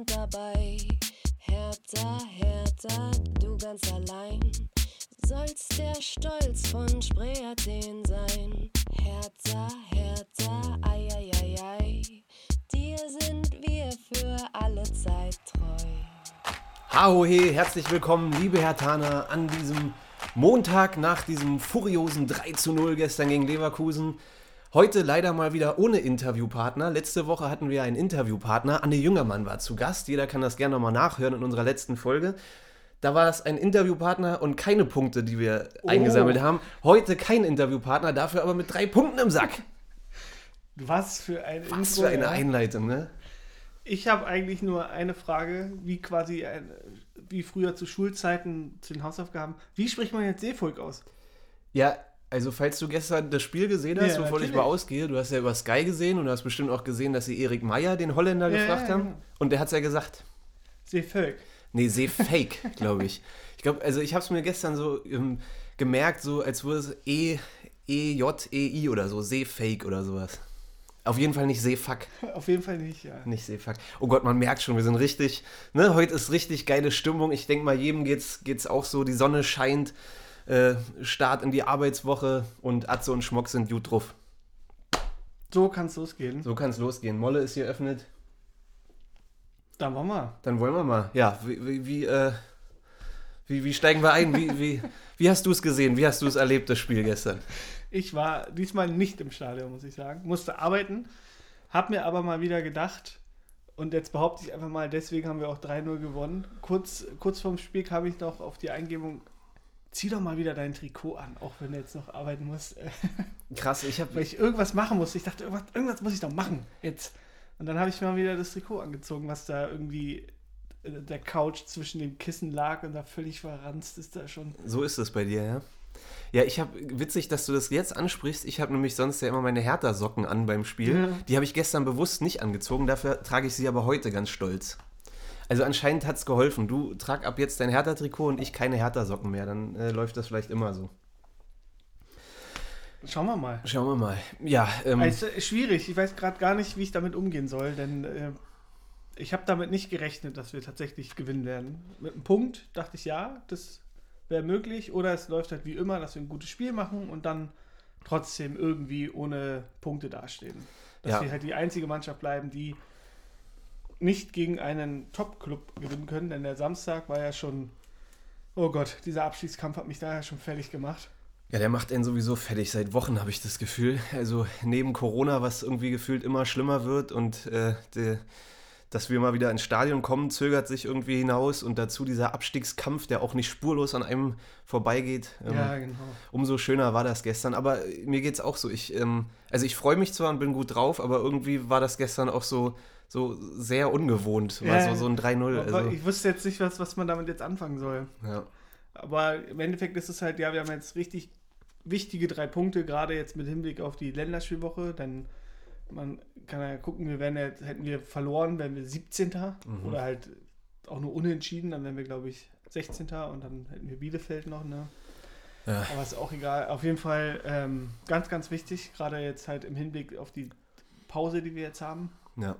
sind dabei. Hertha, Hertha, du ganz allein. Sollst der Stolz von Spree Athen sein. Hertha, Hertha, ei, ei, ei, ei. Dir sind wir für alle Zeit treu. Haohe, herzlich willkommen, liebe Herr Tana, an diesem Montag nach diesem furiosen 3 zu 0 gestern gegen Leverkusen. Heute leider mal wieder ohne Interviewpartner. Letzte Woche hatten wir einen Interviewpartner. Anne Jüngermann war zu Gast. Jeder kann das gerne nochmal nachhören in unserer letzten Folge. Da war es ein Interviewpartner und keine Punkte, die wir Oh. eingesammelt haben. Heute kein Interviewpartner, dafür aber mit drei Punkten im Sack. Was für ein Was Intro, für eine ja. Einleitung, ne? Ich habe eigentlich nur eine Frage, wie quasi ein, wie früher zu Schulzeiten zu den Hausaufgaben. Wie spricht man jetzt Seevolk aus? Ja, also falls du gestern das Spiel gesehen hast, Ja, wovon ich natürlich. mal ausgehe, du hast ja über Sky gesehen und du hast bestimmt auch gesehen, dass sie Erik Meyer, den Holländer, Ja, gefragt ja, haben. Und der hat es ja gesagt. Seevolk. Nee, Seefake, glaube ich. Ich glaube, also ich habe es mir gestern so ähm, gemerkt, so als würde es E, E, J, E, I oder so, Seefake oder sowas. Auf jeden Fall nicht Seefuck, Auf jeden Fall nicht, ja. nicht Seefuck. Oh Gott, man merkt schon, wir sind richtig, ne, heute ist richtig geile Stimmung. Ich denke mal, jedem geht's, geht's auch so, die Sonne scheint, äh, Start in die Arbeitswoche und Atze und Schmock sind gut drauf. So kann es losgehen. So kann es losgehen. Molle ist hier eröffnet. Dann wollen wir. Dann wollen wir mal. Ja, wie, wie, wie, äh, wie, wie steigen wir ein? Wie, wie, wie hast du es gesehen? Wie hast du es erlebt, das Spiel gestern? Ich war diesmal nicht im Stadion, muss ich sagen. Musste arbeiten. Hab mir aber mal wieder gedacht, und jetzt behaupte ich einfach mal, deswegen haben wir auch 3-0 gewonnen. Kurz, kurz vorm Spiel kam ich noch auf die Eingebung, zieh doch mal wieder dein Trikot an, auch wenn du jetzt noch arbeiten musst. Krass, ich weil habe ich irgendwas machen musste. Ich dachte, irgendwas, irgendwas muss ich doch machen jetzt. Und dann habe ich mal wieder das Trikot angezogen, was da irgendwie äh, der Couch zwischen dem Kissen lag und da völlig verranzt ist da schon. so ist es bei dir, ja. Ja, ich habe witzig, dass du das jetzt ansprichst. Ich habe nämlich sonst ja immer meine Hertha-Socken an beim Spiel. Ja. Die habe ich gestern bewusst nicht angezogen. Dafür trage ich sie aber heute ganz stolz. Also anscheinend hat es geholfen. Du trag ab jetzt dein Hertha-Trikot und ich keine Hertha-Socken mehr. Dann äh, läuft das vielleicht immer so. Schauen wir mal. Schauen wir mal. Ja, ähm, Also, ist schwierig. Ich weiß gerade gar nicht, wie ich damit umgehen soll, denn äh, ich habe damit nicht gerechnet, dass wir tatsächlich gewinnen werden. Mit einem Punkt dachte ich ja, das wäre möglich. Oder es läuft halt wie immer, dass wir ein gutes Spiel machen und dann trotzdem irgendwie ohne Punkte dastehen. Dass Ja. wir halt die einzige Mannschaft bleiben, die nicht gegen einen Top-Club gewinnen können, denn der Samstag war ja schon. Oh Gott, dieser Abstiegskampf hat mich daher schon fertig gemacht. Ja, der macht einen sowieso fertig. Seit Wochen habe ich das Gefühl. Also neben Corona, was irgendwie gefühlt immer schlimmer wird und äh, de, dass wir mal wieder ins Stadion kommen, zögert sich irgendwie hinaus und dazu dieser Abstiegskampf, der auch nicht spurlos an einem vorbeigeht. Ähm, ja, genau. Umso schöner war das gestern. Aber mir geht es auch so. Ich, ähm, also ich freue mich zwar und bin gut drauf, aber irgendwie war das gestern auch so, so sehr ungewohnt. Ja, so, so ein 3-0. Aber Also, ich wusste jetzt nicht, was, was man damit jetzt anfangen soll. ja. Aber im Endeffekt ist es halt, ja, wir haben jetzt richtig wichtige drei Punkte, gerade jetzt mit Hinblick auf die Länderspielwoche. Denn man kann ja gucken, wir wären jetzt, hätten wir verloren, wären wir 17. Mhm. Oder halt auch nur unentschieden, dann wären wir, glaube ich, 16. und dann hätten wir Bielefeld noch, ne? Ja. Aber ist auch egal. Auf jeden Fall ähm, ganz, ganz wichtig, gerade jetzt halt im Hinblick auf die Pause, die wir jetzt haben. ja.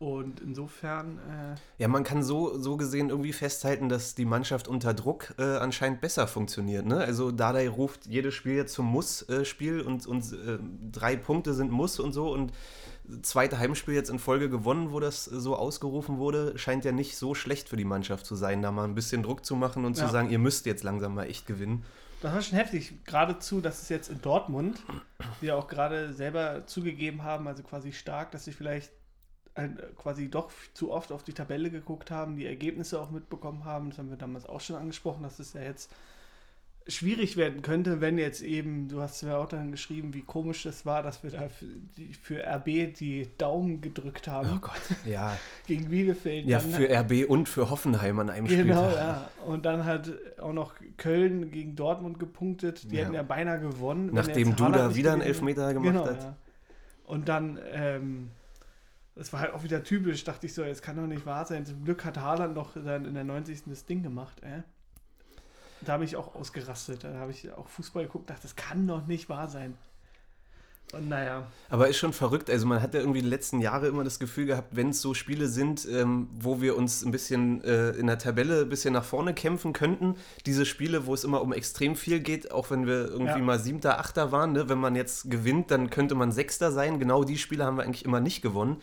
Und insofern, äh, Ja, man kann so, so gesehen irgendwie festhalten, dass die Mannschaft unter Druck äh, anscheinend besser funktioniert. Ne? Also Dardai ruft jedes Spiel jetzt zum Muss-Spiel und, und äh, drei Punkte sind Muss und so und zweite Heimspiel jetzt in Folge gewonnen, wo das so ausgerufen wurde, scheint ja nicht so schlecht für die Mannschaft zu sein, da mal ein bisschen Druck zu machen und Ja. zu sagen, ihr müsst jetzt langsam mal echt gewinnen. Das war schon heftig. Geradezu, dass es jetzt in Dortmund, die ja auch gerade selber zugegeben haben, also quasi stark, dass sie vielleicht quasi doch zu oft auf die Tabelle geguckt haben, die Ergebnisse auch mitbekommen haben. Das haben wir damals auch schon angesprochen, dass es ja jetzt schwierig werden könnte, wenn jetzt eben, du hast ja auch dann geschrieben, wie komisch das war, dass wir da für, die, für RB die Daumen gedrückt haben Oh Gott. Ja, gegen Bielefeld. ja für RB und für Hoffenheim an einem Genau, Spieltag. ja. Und dann hat auch noch Köln gegen Dortmund gepunktet. Die Ja. hätten ja beinahe gewonnen. Nachdem du da wieder einen Elfmeter gemacht genau, hast. Ja. Und dann, ähm, das war halt auch wieder typisch, dachte ich so, es kann doch nicht wahr sein. Zum Glück hat Haaland noch dann in der 90. das Ding gemacht, ey. Da habe ich auch ausgerastet. Da habe ich auch Fußball geguckt, dachte, das kann doch nicht wahr sein. Naja. Aber ist schon verrückt. Also man hat ja irgendwie die letzten Jahre immer das Gefühl gehabt, wenn es so Spiele sind, ähm, wo wir uns ein bisschen äh, in der Tabelle ein bisschen nach vorne kämpfen könnten, diese Spiele, wo es immer um extrem viel geht, auch wenn wir irgendwie Ja. mal Siebter, Achter waren, ne? wenn man jetzt gewinnt, dann könnte man Sechster sein. Genau die Spiele haben wir eigentlich immer nicht gewonnen.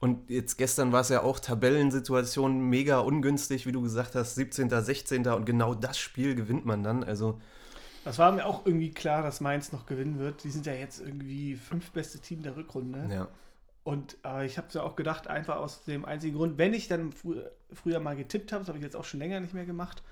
Und jetzt gestern war es ja auch Tabellensituation mega ungünstig, wie du gesagt hast, 17., 16. und genau das Spiel gewinnt man dann. Also Das war mir auch irgendwie klar, dass Mainz noch gewinnen wird. Die sind ja jetzt irgendwie fünf beste Team der Rückrunde. ja. Und äh, ich habe es ja auch gedacht, einfach aus dem einzigen Grund, wenn ich dann frü früher mal getippt habe, das habe ich jetzt auch schon länger nicht mehr gemacht,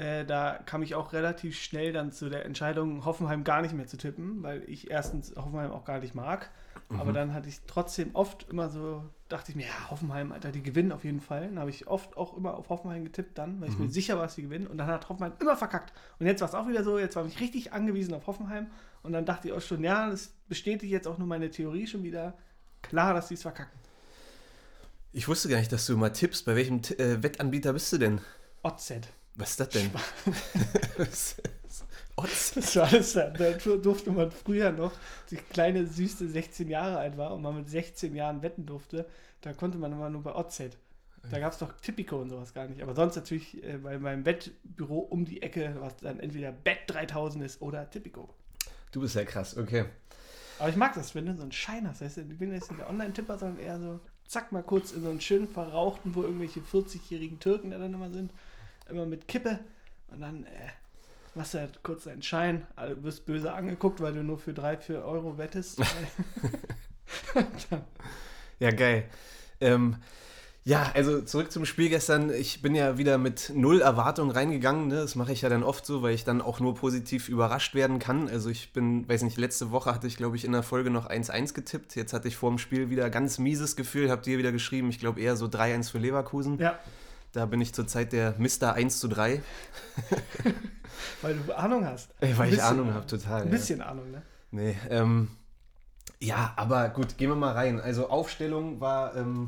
äh, da kam ich auch relativ schnell dann zu der Entscheidung, Hoffenheim gar nicht mehr zu tippen, weil ich erstens Hoffenheim auch gar nicht mag. Aber dann hatte ich trotzdem oft immer so, dachte ich mir, ja, Hoffenheim, Alter, die gewinnen auf jeden Fall. Dann habe ich oft auch immer auf Hoffenheim getippt dann, weil ich mir sicher war, dass sie gewinnen. Und dann hat Hoffenheim immer verkackt. Und jetzt war es auch wieder so, jetzt war ich richtig angewiesen auf Hoffenheim. Und dann dachte ich auch schon, ja, das bestätigt jetzt auch nur meine Theorie schon wieder. Klar, dass sie es verkacken. Ich wusste gar nicht, dass du immer tippst. Bei welchem T äh, Wettanbieter bist du denn? OZ. Was ist das denn? Otz. Das war alles, da durfte man früher noch, die kleine Süße 16 Jahre alt war und man mit 16 Jahren wetten durfte, da konnte man immer nur bei OZ. Da gab es doch Tipico und sowas gar nicht. Aber sonst natürlich äh, bei meinem Wettbüro um die Ecke, was dann entweder Bet 3000 ist oder Tipico. Du bist ja krass, okay. Aber ich mag das, wenn du so einen Schein hast. Weißt du, ich bin jetzt nicht der Online-Tipper, sondern eher so, zack, mal kurz in so einen schönen verrauchten, wo irgendwelche 40-jährigen Türken da dann immer sind. Immer mit Kippe. Und dann äh, machst du halt kurz deinen Schein. Also, du wirst böse angeguckt, weil du nur für 3, 4 Euro wettest. Ja, geil. Ähm, ja, also zurück zum Spiel gestern. Ich bin ja wieder mit null Erwartung reingegangen. Ne? Das mache ich ja dann oft so, weil ich dann auch nur positiv überrascht werden kann. Also ich bin, weiß nicht, letzte Woche hatte ich, glaube ich, in der Folge noch 1-1 getippt. Jetzt hatte ich vor dem Spiel wieder ganz mieses Gefühl. Habt ihr wieder geschrieben, ich glaube eher so 3-1 für Leverkusen. ja, Da bin ich zurzeit der Mr. 1 zu 3. weil du Ahnung hast. Weil Ein ich bisschen, Ahnung habe, total. Ein ja. bisschen Ahnung, ne? Nee, ähm, ja, aber gut, gehen wir mal rein. Also Aufstellung war ähm,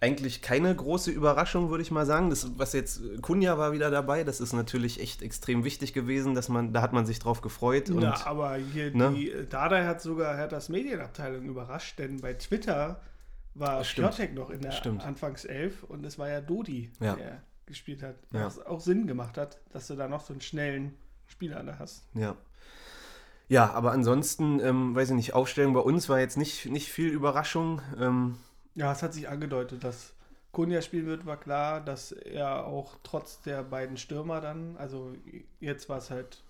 eigentlich keine große Überraschung, würde ich mal sagen. Das, was jetzt, Kunja war wieder dabei, das ist natürlich echt extrem wichtig gewesen, dass man, da hat man sich drauf gefreut. Und, ja, aber hier ne? die Dada hat sogar hat das Medienabteilung überrascht, denn bei Twitter war. Piotek noch in der Stimmt. Anfangself und es war ja Dodi, Ja. der gespielt hat. Ja. Was auch Sinn gemacht hat, dass du da noch so einen schnellen Spieler da hast. ja. Ja, aber ansonsten, ähm, weiß ich nicht, Aufstellung bei uns war jetzt nicht, nicht viel Überraschung. Ähm, Ja, es hat sich angedeutet, dass Kunja spielen wird, war klar, dass er auch trotz der beiden Stürmer dann, also jetzt war es halt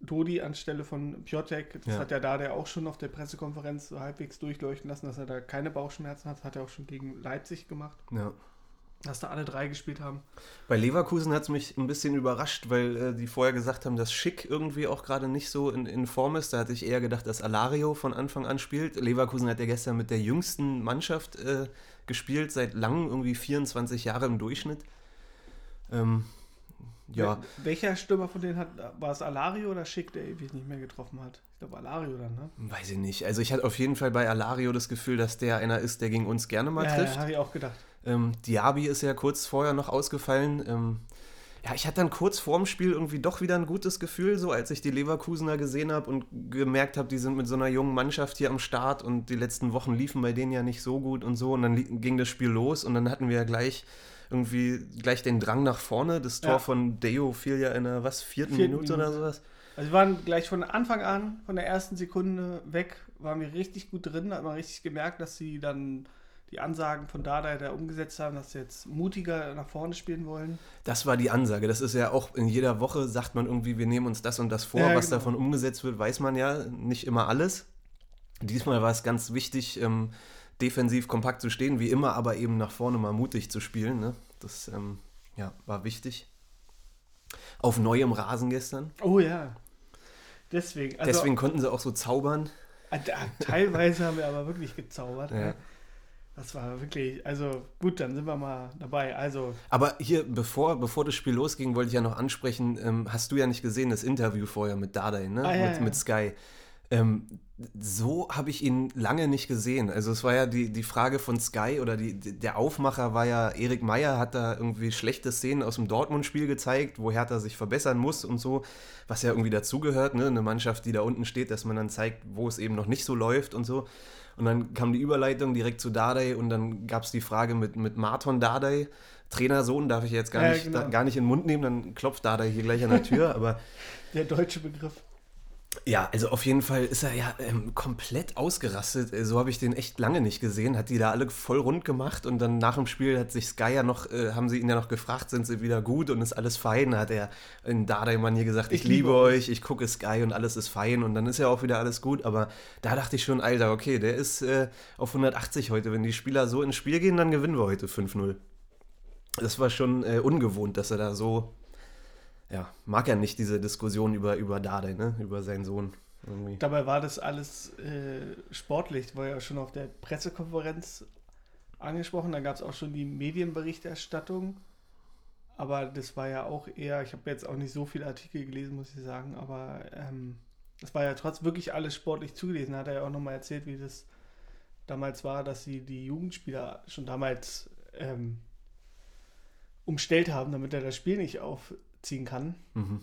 Dodi anstelle von Piotek, das Ja. hat ja da der auch schon auf der Pressekonferenz so halbwegs durchleuchten lassen, dass er da keine Bauchschmerzen hat, hat er auch schon gegen Leipzig gemacht, ja. dass da alle drei gespielt haben. Bei Leverkusen hat es mich ein bisschen überrascht, weil äh, die vorher gesagt haben, dass Schick irgendwie auch gerade nicht so in, in Form ist. Da hatte ich eher gedacht, dass Alario von Anfang an spielt. Leverkusen hat ja gestern mit der jüngsten Mannschaft äh, gespielt, seit langem, irgendwie 24 Jahre im Durchschnitt. Ähm, ja, Wel- Welcher Stürmer von denen hat, war es Alario oder Schick, der ewig nicht mehr getroffen hat? Ich glaube Alario dann, ne? weiß ich nicht. Also ich hatte auf jeden Fall bei Alario das Gefühl, dass der einer ist, der gegen uns gerne mal ja, trifft. ja habe ich auch gedacht. Ähm, Diaby ist ja kurz vorher noch ausgefallen. Ähm, ja, ich hatte dann kurz vorm Spiel irgendwie doch wieder ein gutes Gefühl, so als ich die Leverkusener gesehen habe und gemerkt habe, die sind mit so einer jungen Mannschaft hier am Start und die letzten Wochen liefen bei denen ja nicht so gut und so. Und dann ging das Spiel los und dann hatten wir ja gleich irgendwie gleich den Drang nach vorne. Das Tor Ja. von Deo fiel ja in der was, vierten, Vierten Minute, oder Minute. sowas. Also wir waren gleich von Anfang an, von der ersten Sekunde weg, waren wir richtig gut drin, hat man richtig gemerkt, dass sie dann die Ansagen von Dada da umgesetzt haben, dass sie jetzt mutiger nach vorne spielen wollen. Das war die Ansage. Das ist ja auch in jeder Woche, sagt man irgendwie, wir nehmen uns das und das vor. Ja, Was genau. davon umgesetzt wird, weiß man ja nicht immer alles. Diesmal war es ganz wichtig, ähm, defensiv kompakt zu stehen, wie immer, aber eben nach vorne mal mutig zu spielen. Ne? Das ähm, ja, war wichtig. Auf neuem Rasen gestern. Oh ja. Deswegen, also Deswegen konnten sie auch so zaubern. da- teilweise haben wir aber wirklich gezaubert. Ja. ne? Das war wirklich, also gut, dann sind wir mal dabei. Also, Aber hier, bevor, bevor das Spiel losging, wollte ich ja noch ansprechen, ähm, hast du ja nicht gesehen, das Interview vorher mit Dardai, ne? Ah, ja, mit, ja. mit Sky. Ähm, so habe ich ihn lange nicht gesehen. Also es war ja die, die Frage von Sky oder die, der Aufmacher war ja, Erik Meyer hat da irgendwie schlechte Szenen aus dem Dortmund-Spiel gezeigt, wo Hertha sich verbessern muss und so, was ja irgendwie dazugehört, ne? eine Mannschaft, die da unten steht, dass man dann zeigt, wo es eben noch nicht so läuft und so. Und dann kam die Überleitung direkt zu Dardai und dann gab es die Frage mit, mit Marton Dardai, Trainersohn, darf ich jetzt gar, Ja, nicht, genau. da, gar nicht in den Mund nehmen, dann klopft Dardai hier gleich an der Tür, aber Der deutsche Begriff. Ja, also auf jeden Fall ist er ja ähm, komplett ausgerastet. Äh, So habe ich den echt lange nicht gesehen. Hat die da alle voll rund gemacht und dann nach dem Spiel hat sich Sky ja noch, äh, haben sie ihn ja noch gefragt, sind sie wieder gut und ist alles fein? Da hat er in Dardai-Manier gesagt, ich, Ich liebe liebe euch, ich gucke Sky und alles ist fein und dann ist ja auch wieder alles gut. Aber da dachte ich schon, Alter, okay, der ist äh, auf 180 heute. Wenn die Spieler so ins Spiel gehen, dann gewinnen wir heute 5-0. Das war schon äh, ungewohnt, dass er da so, ja, mag er nicht diese Diskussion über, über Dardai, ne, über seinen Sohn. Irgendwie. Dabei war das alles äh, sportlich, war ja schon auf der Pressekonferenz angesprochen. Da gab es auch schon die Medienberichterstattung. Aber das war ja auch eher, ich habe jetzt auch nicht so viele Artikel gelesen, muss ich sagen, aber ähm, das war ja trotzdem wirklich alles sportlich zugelesen. Hat er ja auch nochmal erzählt, wie das damals war, dass sie die Jugendspieler schon damals ähm, umstellt haben, damit er das Spiel nicht aufziehen kann. Mhm.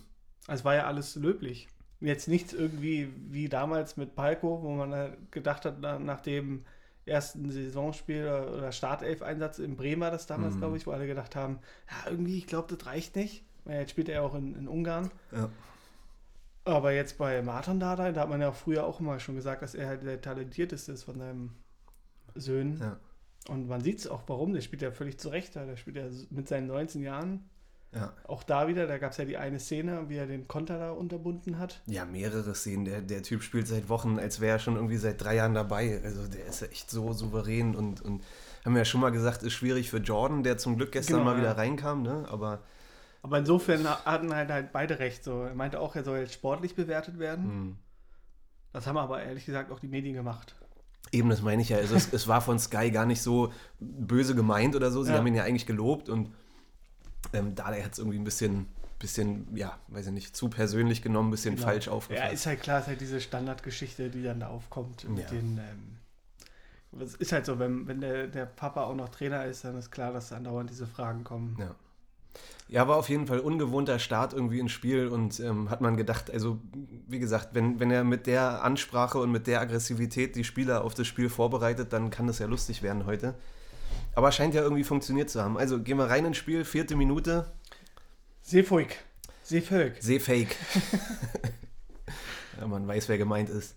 Also es war ja alles löblich. Jetzt nichts irgendwie wie damals mit Palko, wo man halt gedacht hat, na, nach dem ersten Saisonspiel oder, Startelf-Einsatz in Bremen war das damals, Mhm. glaube ich, wo alle gedacht haben, ja, irgendwie, ich glaube, das reicht nicht. Jetzt spielt er auch in, in Ungarn. Ja. Aber jetzt bei Martin Dardai, da hat man ja auch früher auch immer schon gesagt, dass er halt der talentierteste ist von seinem Söhnen. Ja. Und man sieht es auch, warum. Der spielt ja völlig zurecht. da. Der spielt ja mit seinen 19 Jahren. Ja. Auch da wieder, da gab es ja die eine Szene, wie er den Konter da unterbunden hat. ja, mehrere Szenen. Der, der Typ spielt seit Wochen, als wäre er schon irgendwie seit drei Jahren dabei. Also der ist ja echt so souverän und, und haben wir ja schon mal gesagt, ist schwierig für Jordan, der zum Glück gestern Genau, mal wieder ja. reinkam, ne? Aber Aber insofern hatten halt, halt beide recht. So. Er meinte auch, er soll jetzt sportlich bewertet werden. mh. Das haben aber ehrlich gesagt auch die Medien gemacht. eben, das meine ich ja. Also es, es war von Sky gar nicht so böse gemeint oder so. Sie Ja. haben ihn ja eigentlich gelobt und ähm, Dardai hat es irgendwie ein bisschen, bisschen, ja, weiß ich nicht, zu persönlich genommen, ein bisschen Genau. falsch Ja, aufgefasst. ist halt klar, ist halt diese Standardgeschichte, die dann da aufkommt. Mit Ja. den, ähm, es ist halt so, wenn, wenn der, der Papa auch noch Trainer ist, dann ist klar, dass andauernd diese Fragen kommen. Ja. Ja, war auf jeden Fall ungewohnter Start irgendwie ins Spiel und ähm, hat man gedacht, also wie gesagt, wenn, wenn er mit der Ansprache und mit der Aggressivität die Spieler auf das Spiel vorbereitet, dann kann das ja lustig werden heute. Aber scheint ja irgendwie funktioniert zu haben. Also gehen wir rein ins Spiel, vierte Minute, Seefuig. Seevölk. Seefake. ja, man weiß, wer gemeint ist.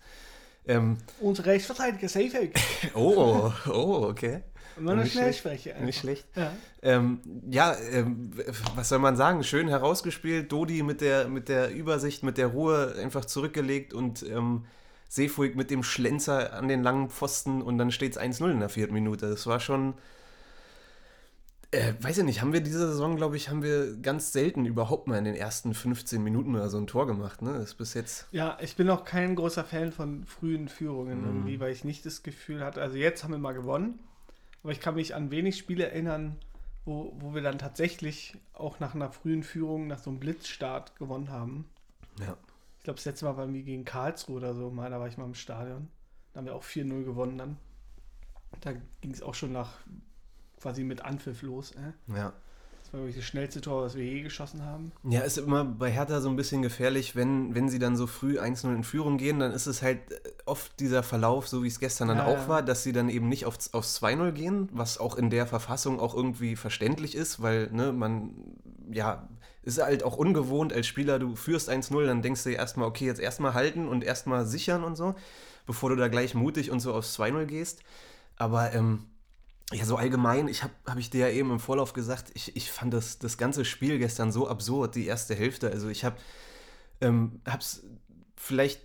Ähm, Unser Rechtsverteidiger Seevölk. oh, oh, okay. Und wenn ich Nicht schnell schlecht. Nicht schlecht. Ja. Ähm, ja, ähm, was soll man sagen? Schön herausgespielt. Dodi mit der, mit der Übersicht, mit der Ruhe einfach zurückgelegt und ähm, Seefuig mit dem Schlenzer an den langen Pfosten und dann steht es 1-0 in der vierten Minute. Das war schon. Äh, weiß ich nicht, haben wir diese Saison, glaube ich, haben wir ganz selten überhaupt mal in den ersten 15 Minuten oder so ein Tor gemacht. Ne? Das ist bis jetzt. Ja, ich bin auch kein großer Fan von frühen Führungen Mhm. irgendwie, weil ich nicht das Gefühl hatte, also jetzt haben wir mal gewonnen, aber ich kann mich an wenig Spiele erinnern, wo, wo wir dann tatsächlich auch nach einer frühen Führung, nach so einem Blitzstart gewonnen haben. Ja. Ich glaube, das letzte Mal waren wir gegen Karlsruhe oder so, mal, da war ich mal im Stadion. Da haben wir auch 4-0 gewonnen dann. Da ging es auch schon nach quasi mit Anpfiff los. Äh? Ja. Das war wirklich das schnellste Tor, was wir je geschossen haben. Ja, ist immer bei Hertha so ein bisschen gefährlich, wenn, wenn sie dann so früh 1-0 in Führung gehen, dann ist es halt äh, oft dieser Verlauf, so wie es gestern dann Ja, auch ja. war, dass sie dann eben nicht aufs, aufs 2-0 gehen, was auch in der Verfassung auch irgendwie verständlich ist, weil ne, man, ja, ist halt auch ungewohnt als Spieler, du führst 1-0, dann denkst du erstmal, okay, jetzt erstmal halten und erstmal sichern und so, bevor du da gleich mutig und so aufs 2-0 gehst. Aber ähm, ja, so allgemein, ich habe hab ich dir ja eben im Vorlauf gesagt, ich, ich fand das, das ganze Spiel gestern so absurd, die erste Hälfte. Also ich habe ähm, hab's vielleicht,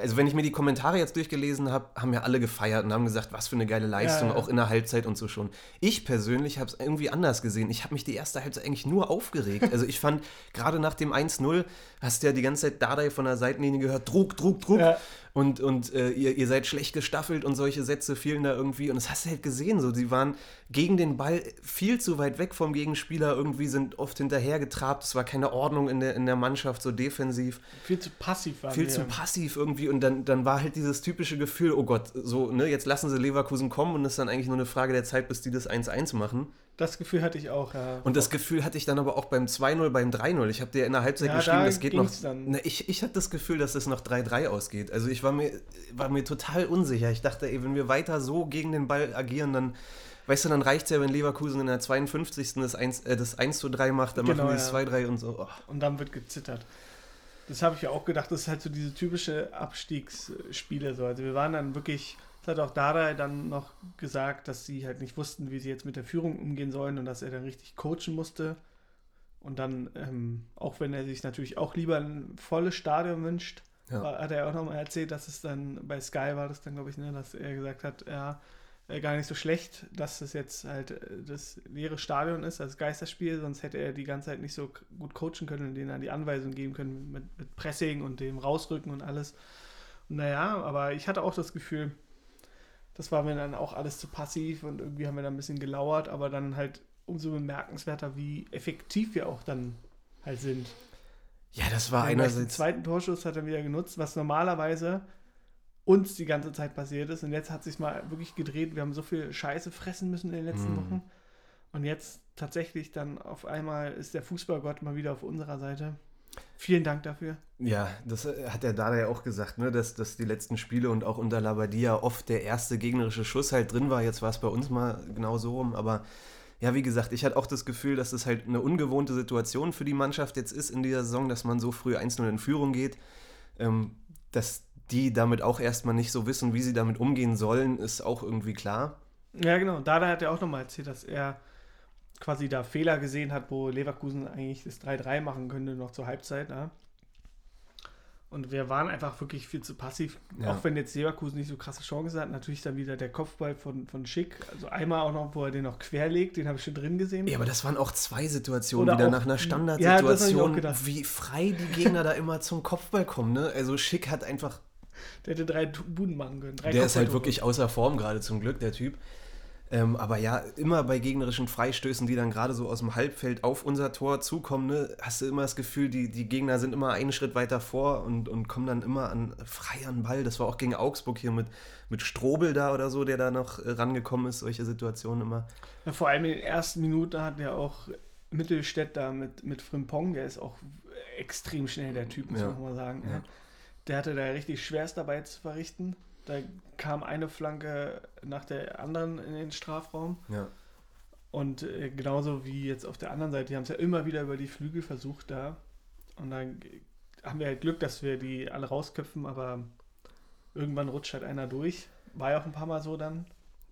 also wenn ich mir die Kommentare jetzt durchgelesen habe, haben ja alle gefeiert und haben gesagt, was für eine geile Leistung, Ja, ja. auch in der Halbzeit und so schon. Ich persönlich habe es irgendwie anders gesehen. Ich habe mich die erste Halbzeit eigentlich nur aufgeregt. Also ich fand, gerade nach dem 1-0 hast du ja die ganze Zeit Dardai von der Seitenlinie gehört, Druck, Druck, Druck. Ja. Und, und äh, ihr, ihr seid schlecht gestaffelt und solche Sätze fielen da irgendwie. Und das hast du halt gesehen. So, sie waren gegen den Ball viel zu weit weg vom Gegenspieler, irgendwie sind oft hinterhergetrabt. Es war keine Ordnung in der, in der Mannschaft, so defensiv. Viel zu passiv waren Viel wir. zu passiv irgendwie und dann, dann war halt dieses typische Gefühl, oh Gott, so, ne, jetzt lassen sie Leverkusen kommen und es ist dann eigentlich nur eine Frage der Zeit, bis die das 1-1 machen. Das Gefühl hatte ich auch, ja. Und das Gefühl hatte ich dann aber auch beim 2-0, beim 3-0. Ich habe dir in der Halbzeit Ja, geschrieben, da es geht noch. Ne, ich, ich hatte das Gefühl, dass es noch 3-3 ausgeht. Also ich war mir, war mir total unsicher. Ich dachte, ey, wenn wir weiter so gegen den Ball agieren, dann, weißt du, dann reicht es ja, wenn Leverkusen in der 52. das 1, äh, das 1 zu 3 macht, dann Genau, machen die das ja. 2-3 und so. Oh. Und dann wird gezittert. Das habe ich ja auch gedacht, das ist halt so diese typische Abstiegsspiele. So. Also wir waren dann wirklich, das hat auch Dada dann noch gesagt, dass sie halt nicht wussten, wie sie jetzt mit der Führung umgehen sollen und dass er dann richtig coachen musste. Und dann, ähm, auch wenn er sich natürlich auch lieber ein volles Stadion wünscht, Ja. war- hat er auch nochmal erzählt, dass es dann bei Sky war das dann, glaube ich, ne, dass er gesagt hat, ja, äh, gar nicht so schlecht, dass es jetzt halt äh, das leere Stadion ist, als Geisterspiel, sonst hätte er die ganze Zeit nicht so gut coachen können und denen dann die Anweisungen geben können mit, mit Pressing und dem Rausrücken und alles. Und naja, aber ich hatte auch das Gefühl, das war mir dann auch alles zu passiv und irgendwie haben wir dann ein bisschen gelauert, aber dann halt umso bemerkenswerter, wie effektiv wir auch dann halt sind. Ja, das war gleich Den einerseits. zweiten Torschuss hat er wieder genutzt, was normalerweise uns die ganze Zeit passiert ist. Und jetzt hat sich mal wirklich gedreht. Wir haben so viel Scheiße fressen müssen in den letzten Mhm. Wochen. Und jetzt tatsächlich dann auf einmal ist der Fußballgott mal wieder auf unserer Seite. Vielen Dank dafür. Ja, das äh, hat der Dada ja auch gesagt, ne, dass, dass die letzten Spiele und auch unter Labadia oft der erste gegnerische Schuss halt drin war. Jetzt war es bei uns mal genau so rum, aber ja, wie gesagt, ich hatte auch das Gefühl, dass es halt eine ungewohnte Situation für die Mannschaft jetzt ist in dieser Saison, dass man so früh 1-0 in Führung geht. Ähm, dass die damit auch erstmal nicht so wissen, wie sie damit umgehen sollen, ist auch irgendwie klar. Ja, genau. Dada hat ja auch nochmal erzählt, dass er quasi da Fehler gesehen hat, wo Leverkusen eigentlich das 3-3 machen könnte, noch zur Halbzeit. Ja. Und wir waren einfach wirklich viel zu passiv. Ja. Auch wenn jetzt Leverkusen nicht so krasse Chancen hat. Natürlich dann wieder der Kopfball von, von Schick. Also einmal auch noch, wo er den noch querlegt, den habe ich schon drin gesehen. Ja, aber das waren auch zwei Situationen, Oder wieder nach einer Ja, Standardsituation, gedacht. wie frei die Gegner da immer zum Kopfball kommen. Ne? Also Schick hat einfach Der hätte drei Buden machen können. Der ist halt wirklich außer Form gerade zum Glück, der Typ. Ähm, aber ja, immer bei gegnerischen Freistößen, die dann gerade so aus dem Halbfeld auf unser Tor zukommen, ne, hast du immer das Gefühl, die, die Gegner sind immer einen Schritt weiter vor und, und kommen dann immer an frei an Ball. Das war auch gegen Augsburg hier mit, mit Strobel da oder so, der da noch äh, rangekommen ist, solche Situationen immer. Ja, vor allem in den ersten Minuten hat ja auch Mittelstädt da mit, mit Frimpong, der ist auch extrem schnell, der Typ, muss Ja. man mal sagen. Ja. Ja. Der hatte da richtig schwerst dabei zu verrichten. Da kam eine Flanke nach der anderen in den Strafraum. Ja. Und äh, genauso wie jetzt auf der anderen Seite, die haben es ja immer wieder über die Flügel versucht da. Und dann haben wir halt Glück, dass wir die alle rausköpfen, aber irgendwann rutscht halt einer durch. War ja auch ein paar Mal so dann.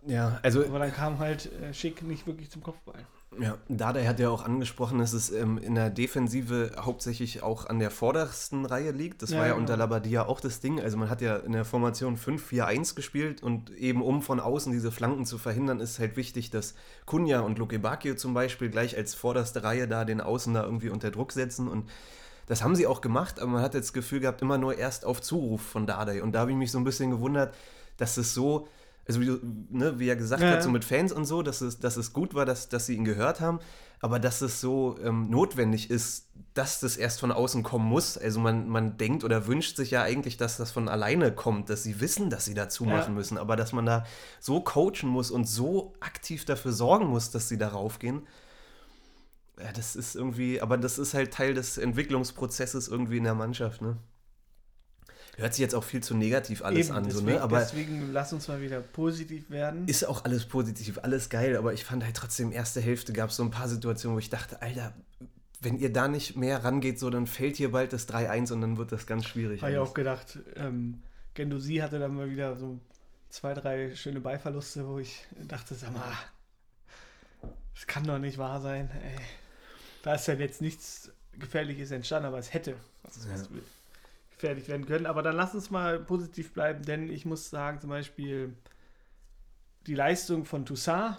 Ja, also Aber dann kam halt äh, Schick nicht wirklich zum Kopfball. Ja, Dada hat ja auch angesprochen, dass es ähm, in der Defensive hauptsächlich auch an der vordersten Reihe liegt. Das Ja, war ja genau. unter Labadia auch das Ding. Also man hat ja in der Formation 5-4-1 gespielt und eben um von außen diese Flanken zu verhindern, ist halt wichtig, dass Kunja und Luke Bacchio zum Beispiel gleich als vorderste Reihe da den Außen da irgendwie unter Druck setzen und das haben sie auch gemacht, aber man hat jetzt das Gefühl gehabt, immer nur erst auf Zuruf von Dardai. Und da habe ich mich so ein bisschen gewundert, dass es so, also wie, ne, wie er gesagt Ja, hat, so mit Fans und so, dass es, dass es gut war, dass, dass sie ihn gehört haben, aber dass es so ähm, notwendig ist, dass das erst von außen kommen muss. Also man, man denkt oder wünscht sich ja eigentlich, dass das von alleine kommt, dass sie wissen, dass sie dazu Ja. machen müssen, aber dass man da so coachen muss und so aktiv dafür sorgen muss, dass sie darauf gehen. Ja, das ist irgendwie, aber das ist halt Teil des Entwicklungsprozesses irgendwie in der Mannschaft, ne? Hört sich jetzt auch viel zu negativ alles Eben, an, so, deswegen, ne? Aber deswegen lass uns mal wieder positiv werden. ist auch alles positiv, alles geil, aber ich fand halt trotzdem, erste Hälfte gab es so ein paar Situationen, wo ich dachte, Alter, wenn ihr da nicht mehr rangeht, so, dann fällt hier bald das 3-1 und dann wird das ganz schwierig. Habe ich alles. auch gedacht, ähm, Gendosi hatte dann mal wieder so zwei, drei schöne Beiverluste, wo ich dachte, sag mal, das kann doch nicht wahr sein. Ey. Da ist ja jetzt nichts Gefährliches entstanden, aber es hätte was, was Ja. Gefährlich werden können. Aber dann lass uns mal positiv bleiben, denn ich muss sagen, zum Beispiel die Leistung von Toussaint,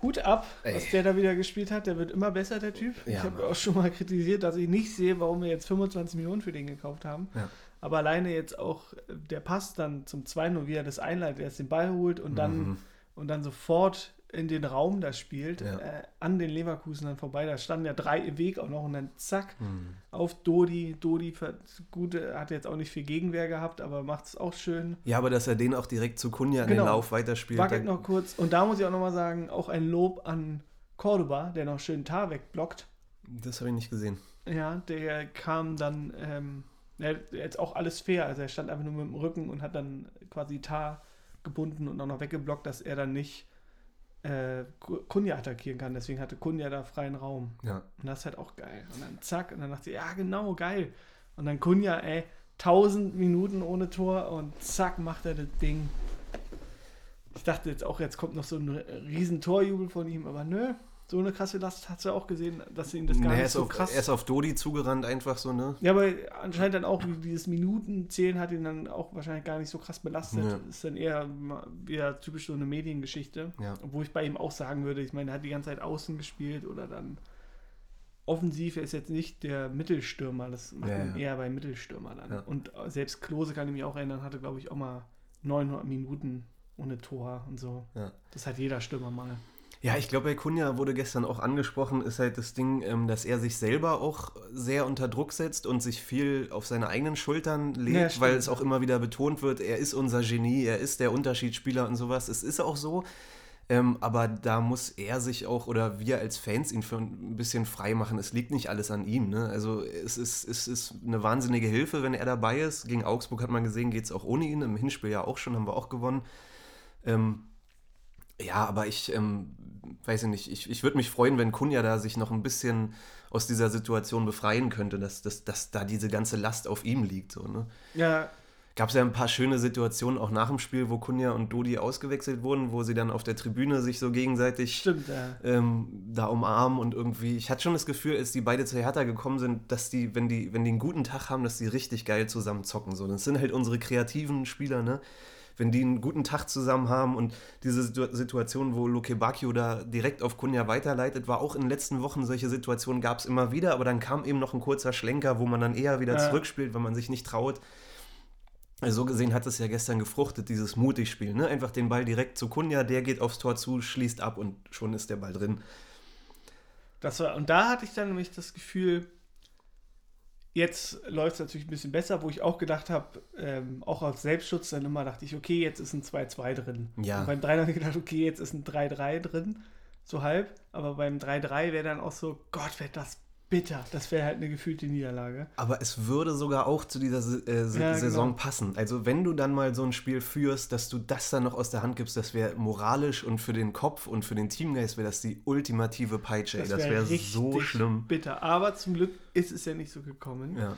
Hut ab, Ey. was der da wieder gespielt hat. Der wird immer besser, der Typ. Ja, ich habe auch schon mal kritisiert, dass ich nicht sehe, warum wir jetzt 25 Millionen für den gekauft haben. Ja. Aber alleine jetzt auch äh, der Pass dann zum 2-0, wie er das einleitet, erst den Ball holt und dann, Mhm. und dann sofort in den Raum da spielt, Ja. äh, an den Leverkusen dann vorbei. Da standen ja drei im Weg auch noch und dann zack, Hm. auf Dodi. Dodi gut, äh, hat jetzt auch nicht viel Gegenwehr gehabt, aber macht es auch schön. Ja, aber dass er den auch direkt zu Kunja in Genau. den Lauf weiterspielt. Wackelt noch kurz. Und da muss ich auch nochmal sagen, auch ein Lob an Cordoba, der noch schön Tar wegblockt. Das habe ich nicht gesehen. Ja, der kam dann, ähm, jetzt auch alles fair. Also er stand einfach nur mit dem Rücken und hat dann quasi Tar gebunden und auch noch weggeblockt, dass er dann nicht äh, Ku- Kunja attackieren kann. Deswegen hatte Kunja da freien Raum. Ja. Und das ist halt auch geil. Und dann zack, und dann dachte ich, ja genau, geil. Und dann Kunja, ey, 1000 Minuten ohne Tor und zack, macht er das Ding. Ich dachte jetzt auch, jetzt kommt noch so ein riesen Torjubel von ihm, aber nö, so eine krasse Last hast du auch gesehen, dass ihn das gar Nee, er, nicht so auf, krass... er ist auf Dodi zugerannt, einfach so, ne? Ja, aber anscheinend dann auch dieses Minutenzählen hat ihn dann auch wahrscheinlich gar nicht so krass belastet. Ja. Ist dann eher wieder typisch so eine Mediengeschichte. Ja. Obwohl ich bei ihm auch sagen würde, ich meine, er hat die ganze Zeit außen gespielt oder dann offensiv, er ist jetzt nicht der Mittelstürmer, das macht Ja, ihn ja. eher bei Mittelstürmer dann. Und selbst Klose kann ich mich auch erinnern, hatte glaube ich auch mal 900 Minuten ohne Tor und so. Das hat jeder Stürmer mal. Ja, ich glaube, bei Kunja wurde gestern auch angesprochen, ist halt das Ding, ähm, dass er sich selber auch sehr unter Druck setzt und sich viel auf seine eigenen Schultern legt, Ja, weil es auch immer wieder betont wird, er ist unser Genie, er ist der Unterschiedsspieler und sowas. Es ist auch so. Ähm, aber da muss er sich auch oder wir als Fans ihn für ein bisschen frei machen. Es liegt nicht alles an ihm. Ne? Also es ist, es ist eine wahnsinnige Hilfe, wenn er dabei ist. Gegen Augsburg hat man gesehen, geht es auch ohne ihn. Im Hinspiel ja auch schon, haben wir auch gewonnen. Ähm, ja, aber ich ähm, weiß ich nicht, ich, ich würde mich freuen, wenn Kunja da sich noch ein bisschen aus dieser Situation befreien könnte, dass, dass, dass da diese ganze Last auf ihm liegt. So, ne? Ja, Gab es ja ein paar schöne Situationen auch nach dem Spiel, wo Kunja und Dodi ausgewechselt wurden, wo sie dann auf der Tribüne sich so gegenseitig stimmt, ja. ähm, da umarmen und irgendwie. Ich hatte schon das Gefühl, als die beide zu Hertha gekommen sind, dass die, wenn die, wenn die einen guten Tag haben, dass die richtig geil zusammen zocken. So. Das sind halt unsere kreativen Spieler, ne? Wenn die einen guten Tag zusammen haben und diese Situ- Situation, wo Luke Bacchio da direkt auf Kunja weiterleitet, war auch in den letzten Wochen solche Situationen gab es immer wieder, aber dann kam eben noch ein kurzer Schlenker, wo man dann eher wieder Ja. zurückspielt, wenn man sich nicht traut. So gesehen hat es ja gestern gefruchtet, dieses Mutigspiel. Ne? Einfach den Ball direkt zu Kunja, der geht aufs Tor zu, schließt ab und schon ist der Ball drin. Das war, und da hatte ich dann nämlich das Gefühl, jetzt läuft es natürlich ein bisschen besser, wo ich auch gedacht habe, ähm, auch aus Selbstschutz dann immer dachte ich, okay, jetzt ist ein 2-2 drin. Ja. Und beim 3 habe ich gedacht, okay, jetzt ist ein 3-3 drin, so halb. Aber beim 3-3 wäre dann auch so, Gott, wäre das bitter. Das wäre halt eine gefühlte Niederlage. Aber es würde sogar auch zu dieser äh, Ja, Saison genau. passen. Also wenn du dann mal so ein Spiel führst, dass du das dann noch aus der Hand gibst, das wäre moralisch und für den Kopf und für den Teamgeist wäre das die ultimative Peitsche. Das wär wäre richtig so schlimm. Bitter. Aber zum Glück ist es ja nicht so gekommen. Ja.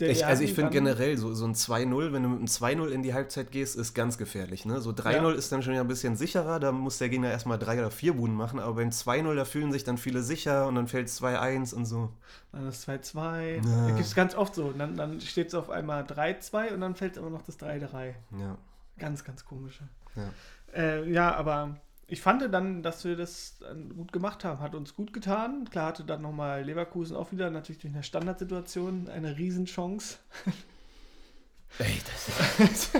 Ich, also ich finde generell, so, so ein 2-0, wenn du mit einem 2-0 in die Halbzeit gehst, ist ganz gefährlich. Ne? So 3-0 Ja. ist dann schon ja ein bisschen sicherer, da muss der Gegner erstmal drei oder vier Buden machen, aber beim 2-0, da fühlen sich dann viele sicher und dann fällt 2-1 und so. Dann das 2-2. Ja. Da gibt es ganz oft so. Und dann, dann steht es auf einmal 3-2 und dann fällt immer noch das 3-3. Ja. Ganz, ganz komische. Ja. Äh, ja, aber ich fand dann, dass wir das dann gut gemacht haben. Hat uns gut getan. Klar hatte dann nochmal Leverkusen auch wieder natürlich durch eine Standardsituation eine Riesenchance. Ey, das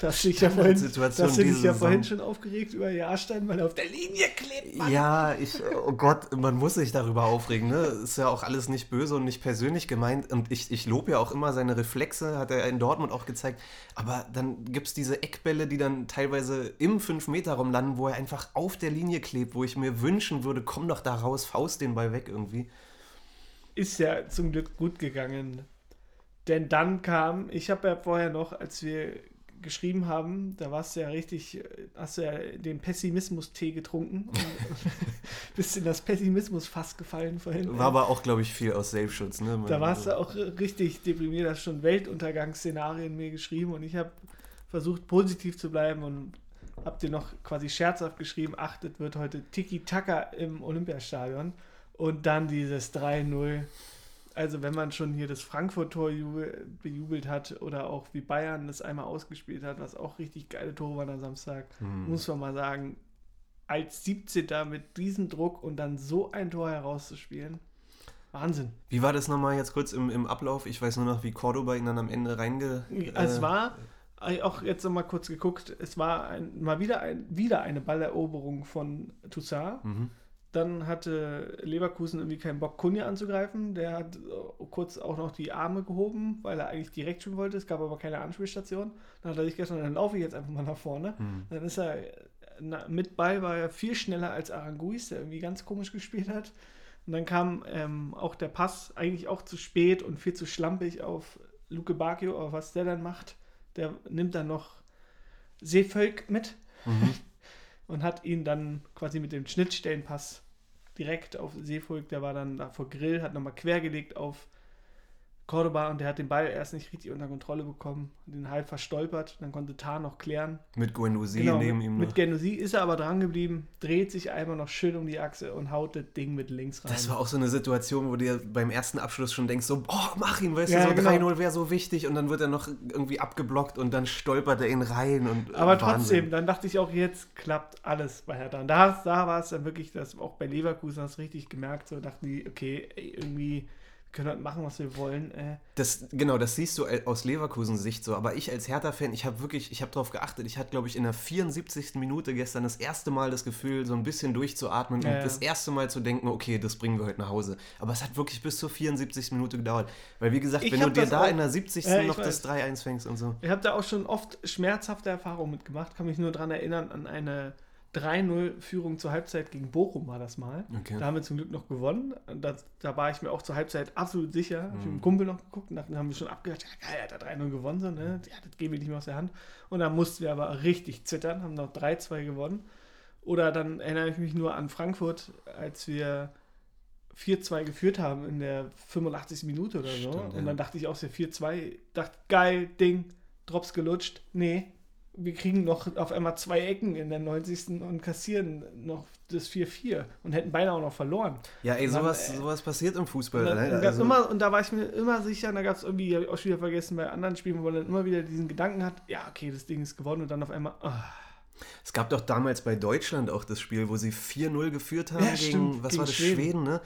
Da hast du dich ja vorhin, hast du dich ja vorhin schon aufgeregt über Jahrstein, weil er auf der Linie klebt. Mann. Ja, ich, oh Gott, man muss sich darüber aufregen, ne? Ist ja auch alles nicht böse und nicht persönlich gemeint. Und ich, ich lobe ja auch immer seine Reflexe, hat er in Dortmund auch gezeigt. Aber dann gibt es diese Eckbälle, die dann teilweise im 5-Meter-Raum landen, wo er einfach auf der Linie klebt, wo ich mir wünschen würde, komm doch da raus, faust den Ball weg irgendwie. Ist ja zum Glück gut gegangen. Denn dann kam, ich habe ja vorher noch, als wir geschrieben haben, da warst du ja richtig, hast du ja den Pessimismus-Tee getrunken und bist in das Pessimismus-Fass gefallen vorhin. War aber auch, glaube ich, viel aus Selbstschutz, ne? Da warst du auch richtig deprimiert, hast schon Weltuntergangsszenarien mir geschrieben und ich habe versucht positiv zu bleiben und habe dir noch quasi scherzhaft geschrieben, achtet wird heute Tiki-Taka im Olympiastadion und dann dieses 3-0. Also wenn man schon hier das Frankfurt-Tor jubel- bejubelt hat oder auch wie Bayern das einmal ausgespielt hat, was auch richtig geile Tore waren am Samstag, Hm. muss man mal sagen, als 17. mit diesem Druck und dann so ein Tor herauszuspielen, Wahnsinn. Wie war das nochmal jetzt kurz im, im Ablauf? Ich weiß nur noch, wie Cordoba ihn dann am Ende reinge... Es äh, war auch jetzt noch mal kurz geguckt, es war ein, mal wieder, ein, wieder eine Balleroberung von Toussaint. Mhm. Dann hatte Leverkusen irgendwie keinen Bock, Kunja anzugreifen. Der hat äh, kurz auch noch die Arme gehoben, weil er eigentlich direkt schon wollte. Es gab aber keine Anspielstation. Dann hat er sich gestern, dann laufe ich jetzt einfach mal nach vorne. Mhm. Dann ist er, na, mit Ball war er viel schneller als Aranguiz, der irgendwie ganz komisch gespielt hat. Und dann kam ähm, auch der Pass eigentlich auch zu spät und viel zu schlampig auf Luke Bacchio. Aber was der dann macht, der nimmt dann noch Seevölk mit Mhm. Und hat ihn dann quasi mit dem Schnittstellenpass direkt auf Seevolk, der war dann da vor Grill, hat nochmal quergelegt auf Cordoba und der hat den Ball erst nicht richtig unter Kontrolle bekommen, den halb verstolpert, dann konnte Tar noch klären. Mit Guendouzi Genau, neben ihm. mit noch. Genusi ist er aber dran geblieben, dreht sich einmal noch schön um die Achse und haut das Ding mit links rein. Das war auch so eine Situation, wo du dir beim ersten Abschluss schon denkst, so, boah, mach ihn, weißt Ja, du, so genau. 3-0 wäre so wichtig und dann wird er noch irgendwie abgeblockt und dann stolpert er ihn rein und Aber Wahnsinn. trotzdem, dann dachte ich auch, jetzt klappt alles bei Hertha. Und da, da war es dann wirklich, dass auch bei Leverkusen hast du richtig gemerkt, so dachten die, okay, irgendwie können wir machen, was wir wollen. Äh, Das, genau, das siehst du aus Leverkusens Sicht so. Aber ich als Hertha-Fan, ich habe wirklich, ich habe darauf geachtet. Ich hatte, glaube ich, in der 74. Minute gestern das erste Mal das Gefühl, so ein bisschen durchzuatmen Ja, und ja. das erste Mal zu denken, okay, das bringen wir heute nach Hause. Aber es hat wirklich bis zur 74. Minute gedauert. Weil, wie gesagt, Ich wenn du dir da auch- in der 70. Ja, noch weiß. das 3-1 fängst und so. Ich habe da auch schon oft schmerzhafte Erfahrungen mitgemacht. Kann mich nur daran erinnern, an eine 3-0-Führung zur Halbzeit gegen Bochum war das mal. Okay. Da haben wir zum Glück noch gewonnen. Das, da war ich mir auch zur Halbzeit absolut sicher. Hab ich Mhm. mit dem Kumpel noch geguckt und dann haben wir schon abgehört, ja geil, hat er 3-0 gewonnen. So, ne? Ja, das geben wir nicht mehr aus der Hand. Und dann mussten wir aber richtig zittern, haben noch 3-2 gewonnen. Oder dann erinnere ich mich nur an Frankfurt, als wir 4-2 geführt haben in der 85. Minute oder so. Stimmt, ja. Und dann dachte ich auch, der 4-2, dachte, geil, Ding, Drops gelutscht. Nee, wir kriegen noch auf einmal zwei Ecken in der 90. und kassieren noch das 4-4 und hätten beinahe auch noch verloren. Ja, ey, Und dann, sowas, äh, sowas passiert im Fußball. Und, dann, gab's Also- immer, und da war ich mir immer sicher, und da gab es irgendwie, hab ich auch schon wieder vergessen, bei anderen Spielen, wo man dann immer wieder diesen Gedanken hat, ja, okay, das Ding ist gewonnen und dann auf einmal, ah, Es gab doch damals bei Deutschland auch das Spiel, wo sie 4-0 geführt haben Ja, gegen, stimmt, was gegen war das, Schweden. Schweden, ne?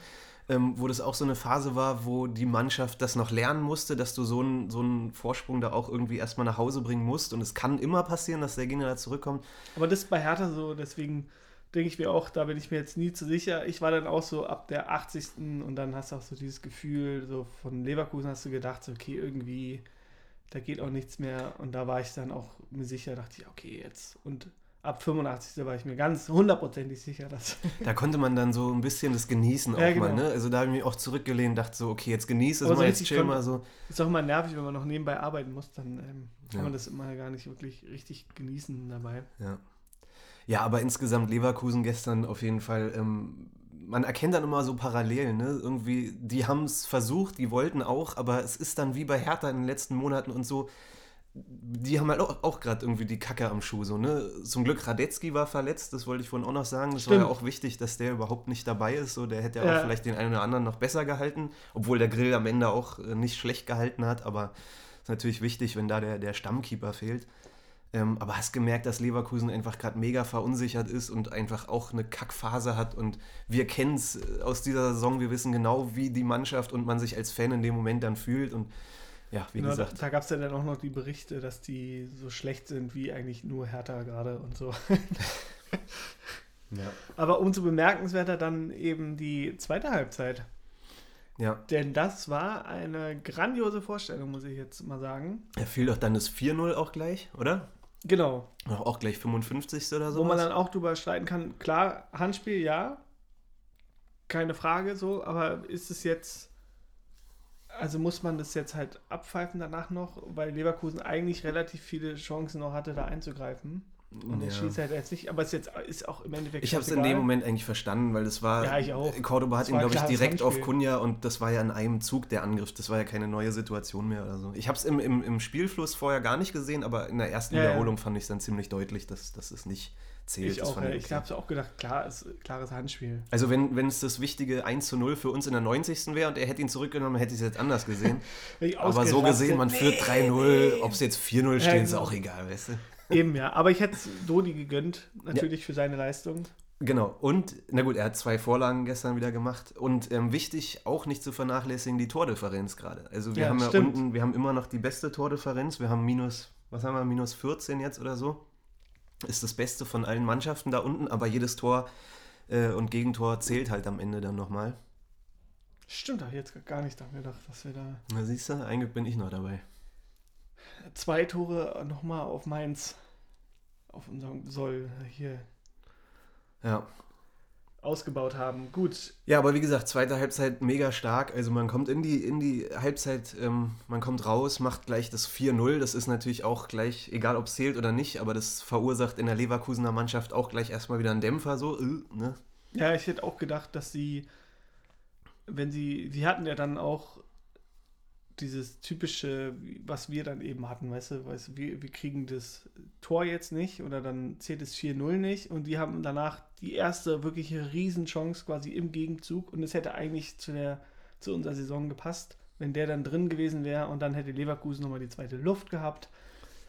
Ähm, wo das auch so eine Phase war, wo die Mannschaft das noch lernen musste, dass du so einen, so einen Vorsprung da auch irgendwie erstmal nach Hause bringen musst. Und es kann immer passieren, dass der Gegner da zurückkommt. Aber das ist bei Hertha so, deswegen denke ich mir auch, da bin ich mir jetzt nie zu sicher. Ich war dann auch so ab der 80. und dann hast du auch so dieses Gefühl, so von Leverkusen hast du gedacht, so, okay, irgendwie, da geht auch nichts mehr. Und da war ich dann auch mir sicher, dachte ich, okay, jetzt. Und ab 85. war ich mir ganz hundertprozentig sicher, dass. Da konnte man dann so ein bisschen das genießen auch Ja, mal, genau. ne? Also da habe ich mich auch zurückgelehnt, dachte so, okay, jetzt genieße es mal, jetzt chill mal so. Ist auch immer nervig, wenn man noch nebenbei arbeiten muss, dann ähm, kann Ja. man das immer gar nicht wirklich richtig genießen dabei. Ja. ja, aber insgesamt Leverkusen gestern auf jeden Fall. Ähm, man erkennt dann immer so Parallelen. Ne? Irgendwie, die haben es versucht, die wollten auch, aber es ist dann wie bei Hertha in den letzten Monaten und so. Die haben halt auch, auch gerade irgendwie die Kacke am Schuh. So, ne? Zum Glück Radetzky war verletzt, das wollte ich vorhin auch noch sagen. Das war Stimmt. ja auch wichtig, dass der überhaupt nicht dabei ist. So, der hätte ja, Ja. auch vielleicht den einen oder anderen noch besser gehalten, obwohl der Grill am Ende auch äh, nicht schlecht gehalten hat. Aber ist natürlich wichtig, wenn da der, der Stammkeeper fehlt. Ähm, aber hast gemerkt, dass Leverkusen einfach gerade mega verunsichert ist und einfach auch eine Kackphase hat. Und wir kennen es aus dieser Saison, wir wissen genau, wie die Mannschaft und man sich als Fan in dem Moment dann fühlt. Und ja, wie Genau, gesagt, da gab es ja dann auch noch die Berichte, dass die so schlecht sind wie eigentlich nur Hertha gerade und so. ja. Aber umso bemerkenswerter dann eben die zweite Halbzeit. ja. Denn das war eine grandiose Vorstellung, muss ich jetzt mal sagen. Da fiel doch dann das 4-0 auch gleich, oder? Genau. Auch auch gleich 55. oder so. Wo man dann auch drüber streiten kann, klar, Handspiel, ja. Keine Frage so, aber ist es jetzt. Also muss man das jetzt halt abpfeifen danach noch, weil Leverkusen eigentlich relativ viele Chancen noch hatte, da einzugreifen. Und er Ja. schießt halt jetzt nicht, aber es ist jetzt ist auch im Endeffekt. Ich habe es in dem Moment eigentlich verstanden, weil das war. Ja, ich auch. Cordoba hat ihn, glaube ich, direkt auf. Kunja und das war ja in einem Zug der Angriff. Das war ja keine neue Situation mehr oder so. Ich habe es im, im, im Spielfluss vorher gar nicht gesehen, aber in der ersten Ja, ja. Wiederholung fand ich es dann ziemlich deutlich, dass, dass es nicht zählt. Ich auch, fand ja. okay. ich habe auch gedacht, klar, ist klares Handspiel. Also wenn, wenn es das wichtige 1 zu 0 für uns in der 90. wäre und er hätte ihn zurückgenommen, hätte ich es jetzt anders gesehen. Aber so gesehen, man führt 3-0, ob es jetzt 4-0 steht, Ja, ist genau. auch egal, weißt du? Eben, ja. Aber ich hätte es Dodi gegönnt, natürlich für seine Leistung. Genau, und, na gut, er hat zwei Vorlagen gestern wieder gemacht. Und ähm, wichtig, auch nicht zu vernachlässigen, die Tordifferenz gerade. Also wir Ja, haben ja stimmt. unten, wir haben immer noch die beste Tordifferenz, wir haben minus was haben wir, minus 14 jetzt oder so. Ist das Beste von allen Mannschaften da unten, aber jedes Tor äh, und Gegentor zählt halt am Ende dann nochmal. Stimmt, habe ich jetzt gar nicht daran gedacht, dass wir da Na siehst du, eigentlich bin ich noch dabei. zwei Tore nochmal auf Mainz, auf unserem Soll hier Ja. Ausgebaut haben. Gut, Ja, aber wie gesagt, zweite Halbzeit mega stark. Also man kommt in die, in die Halbzeit, ähm, man kommt raus, macht gleich das 4-0. Das ist natürlich auch gleich, egal ob es zählt oder nicht, aber das verursacht in der Leverkusener Mannschaft auch gleich erstmal wieder einen Dämpfer, so, äh, ne? Ja, ich hätte auch gedacht, dass sie, wenn sie, sie hatten ja dann auch dieses typische, was wir dann eben hatten, weißt du, weißt du wir, wir kriegen das Tor jetzt nicht oder dann zählt es 4-0 nicht und die haben danach die erste wirkliche Riesenchance quasi im Gegenzug und es hätte eigentlich zu der, zu unserer Saison gepasst, wenn der dann drin gewesen wäre und dann hätte Leverkusen nochmal die zweite Luft gehabt.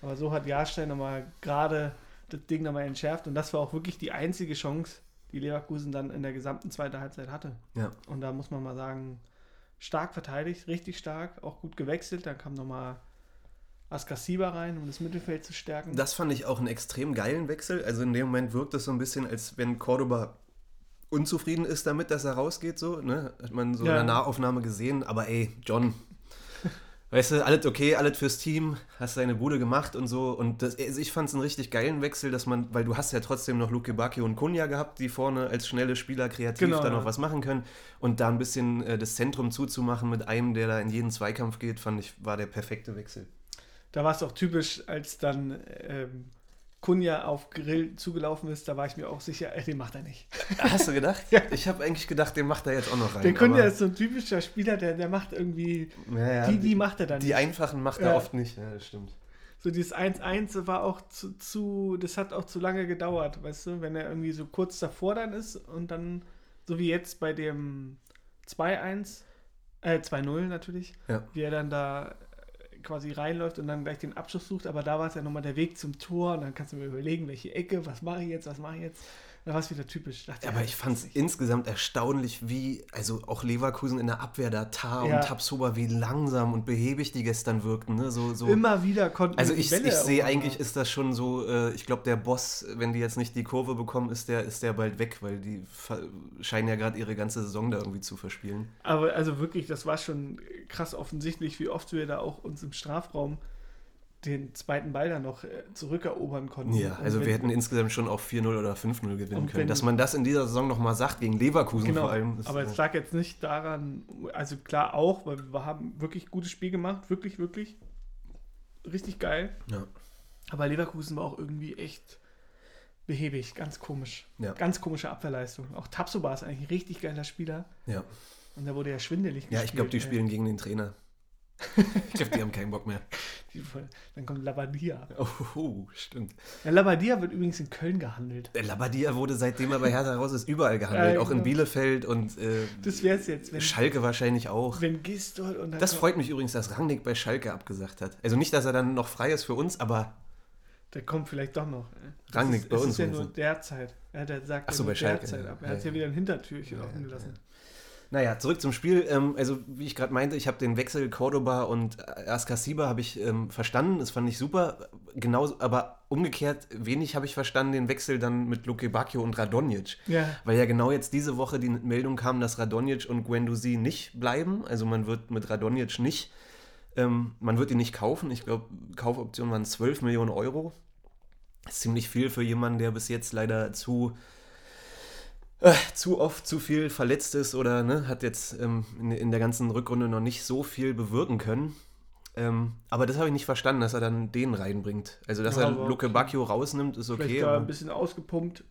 Aber so hat Jahrstein nochmal gerade das Ding nochmal entschärft und das war auch wirklich die einzige Chance, die Leverkusen dann in der gesamten zweiten Halbzeit hatte. Ja. Und da muss man mal sagen, stark verteidigt, richtig stark, auch gut gewechselt. Dann kam nochmal Askasiba rein, um das Mittelfeld zu stärken. Das fand ich auch einen extrem geilen Wechsel. Also in dem Moment wirkt es so ein bisschen, als wenn Cordoba unzufrieden ist damit, dass er rausgeht, so, ne? Hat man so Ja. in der Nahaufnahme gesehen, aber ey, John, weißt du, alles okay, alles fürs Team, hast deine Bude gemacht und so. Und das, also ich fand es einen richtig geilen Wechsel, dass man, weil du hast ja trotzdem noch Luke Bacchio und Kunja gehabt, die vorne als schnelle Spieler kreativ Genau, da noch ja. was machen können. Und da ein bisschen äh, das Zentrum zuzumachen mit einem, der da in jeden Zweikampf geht, fand ich, war der perfekte Wechsel. Da war es auch typisch, als dann ähm, Kunja auf Grill zugelaufen ist, da war ich mir auch sicher, äh, den macht er nicht. Hast du gedacht? Ja. Ich habe eigentlich gedacht, den macht er jetzt auch noch rein. Der Kunja ist so ein typischer Spieler, der, der macht irgendwie, Ja, ja, die, die macht er dann die nicht. einfachen macht er oft nicht. Ja, das stimmt. So dieses 1-1 war auch zu, zu, das hat auch zu lange gedauert, weißt du, wenn er irgendwie so kurz davor dann ist und dann, so wie jetzt bei dem 2-1, äh 2-0 natürlich, Ja. wie er dann da quasi reinläuft und dann gleich den Abschluss sucht, aber da war es ja nochmal der Weg zum Tor und dann kannst du mir überlegen, welche Ecke, was mache ich jetzt, was mache ich jetzt. Da war es wieder typisch. Dachte, aber ja, ich fand es insgesamt erstaunlich, wie, also auch Leverkusen in der Abwehr, da Tar Ja. und Tabsoba, wie langsam und behäbig die gestern wirkten. Ne? So, so. Immer wieder konnten Also ich, ich sehe eigentlich, ist das schon so, äh, ich glaube, der Boss, wenn die jetzt nicht die Kurve bekommen, ist der, ist der bald weg, weil die scheinen ja gerade ihre ganze Saison da irgendwie zu verspielen. Aber also wirklich, das war schon krass offensichtlich, wie oft wir da auch uns im Strafraum den zweiten Ball dann noch äh, zurückerobern konnten. Ja, also wenn- wir hätten insgesamt schon auch 4-0 oder 5-0 gewinnen können. wenn- Dass man das in dieser Saison nochmal sagt, gegen Leverkusen Genau, vor allem. aber es lag jetzt nicht daran, also klar auch, weil wir haben wirklich gutes Spiel gemacht, wirklich, wirklich richtig geil. ja. Aber Leverkusen war auch irgendwie echt behäbig, ganz komisch. Ja. Ganz komische Abwehrleistung. Auch Tapsoba ist eigentlich ein richtig geiler Spieler ja. und da wurde ja schwindelig Ja, ich glaube, die ey. spielen gegen den Trainer. Ich glaube, die haben keinen Bock mehr. Dann kommt Labadia. Oh, oh, stimmt. Ja, Labadia wird übrigens in Köln gehandelt. Der Labadia wurde seitdem er bei Hertha raus ist überall gehandelt, Ja, auch in genau. Bielefeld und äh, Das wäre es jetzt, wenn, Schalke wahrscheinlich auch. wenn Gistol und Das freut mich übrigens, dass Rangnick bei Schalke abgesagt hat. Also nicht, dass er dann noch frei ist für uns, aber Der kommt vielleicht doch noch. Das Rangnick ist, bei uns ist ja nur du? derzeit. Ja, der sagt Ach so, ja bei Schalke, derzeit ja. ab. Er Ja, hat ja ja. wieder ein Hintertürchen Ja, offen ja, gelassen. Naja, zurück zum Spiel. Ähm, also wie ich gerade meinte, ich habe den Wechsel Cordoba und Askasiba habe ich ähm, verstanden. Das fand ich super. Genauso, aber umgekehrt wenig habe ich verstanden den Wechsel dann mit Luke Bacchio und Radonjic. Ja. Weil ja genau jetzt diese Woche die Meldung kam, dass Radonjic und Guendouzi nicht bleiben. Also man wird mit Radonjic nicht, ähm, man wird ihn nicht kaufen. Ich glaube, Kaufoption waren 12 Millionen Euro. Das ist ziemlich viel für jemanden, der bis jetzt leider zu, äh, zu oft zu viel verletzt ist oder ne, hat jetzt ähm, in, in der ganzen Rückrunde noch nicht so viel bewirken können. Ähm, aber das habe ich nicht verstanden, dass er dann den reinbringt. Also, dass Ja, er Luke. Bacchio rausnimmt, ist Vielleicht okay. da aber- ein bisschen ausgepumpt.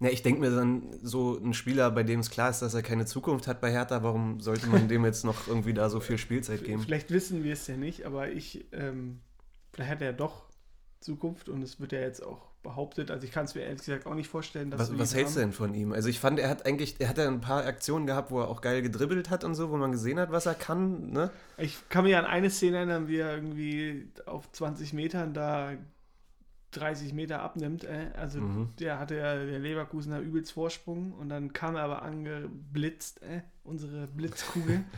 ja, ich denke mir dann, so ein Spieler, bei dem es klar ist, dass er keine Zukunft hat bei Hertha, warum sollte man dem jetzt noch irgendwie da so viel Spielzeit geben? Vielleicht wissen wir es ja nicht, aber ich, ähm, vielleicht hat er doch Zukunft und es wird ja jetzt auch behauptet. Also ich kann es mir ehrlich gesagt auch nicht vorstellen, dass Was, was hältst du denn von ihm? Also ich fand, er hat eigentlich, er hat ja ein paar Aktionen gehabt, wo er auch geil gedribbelt hat und so, wo man gesehen hat, was er kann, ne? Ich kann mich an eine Szene erinnern, wie er irgendwie auf 20 Metern da 30 Meter abnimmt. Äh. Also Mhm. der hatte ja der Leverkusener übelst Vorsprung und dann kam er aber angeblitzt, äh, unsere Blitzkugel.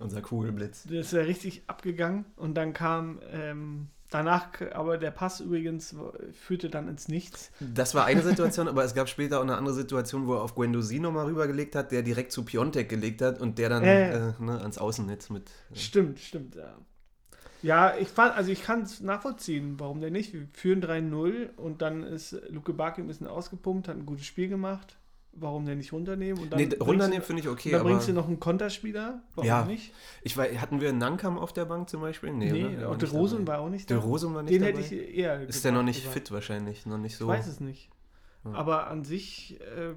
Unser Kugelblitz. Das ist ja richtig abgegangen und dann kam ähm, danach, aber der Pass übrigens führte dann ins Nichts. Das war eine Situation, aber es gab später auch eine andere Situation, wo er auf Guendouzi nochmal rübergelegt hat, der direkt zu Piontek gelegt hat und der dann Äh. äh, ne, ans Außennetz mit. Äh, Stimmt, stimmt, ja. Ja, ich fand, also ich kann es nachvollziehen, warum denn nicht? Wir führen 3-0 und dann ist Luke Backe ein bisschen ausgepumpt, hat ein gutes Spiel gemacht. Warum denn nicht runternehmen? Und dann nee, bringst runternehmen finde ich okay, aber bringst du noch einen Konterspieler. Warum Ja. nicht? ich weiß, hatten wir Nankam auf der Bank zum Beispiel? Nee, Nee? Der auch war der Rosen war auch nicht Der da. Rosen war nicht Den dabei. hätte ich eher. Ist der noch nicht aber- fit wahrscheinlich, noch nicht so. Ich weiß es nicht. Ja. Aber an sich äh,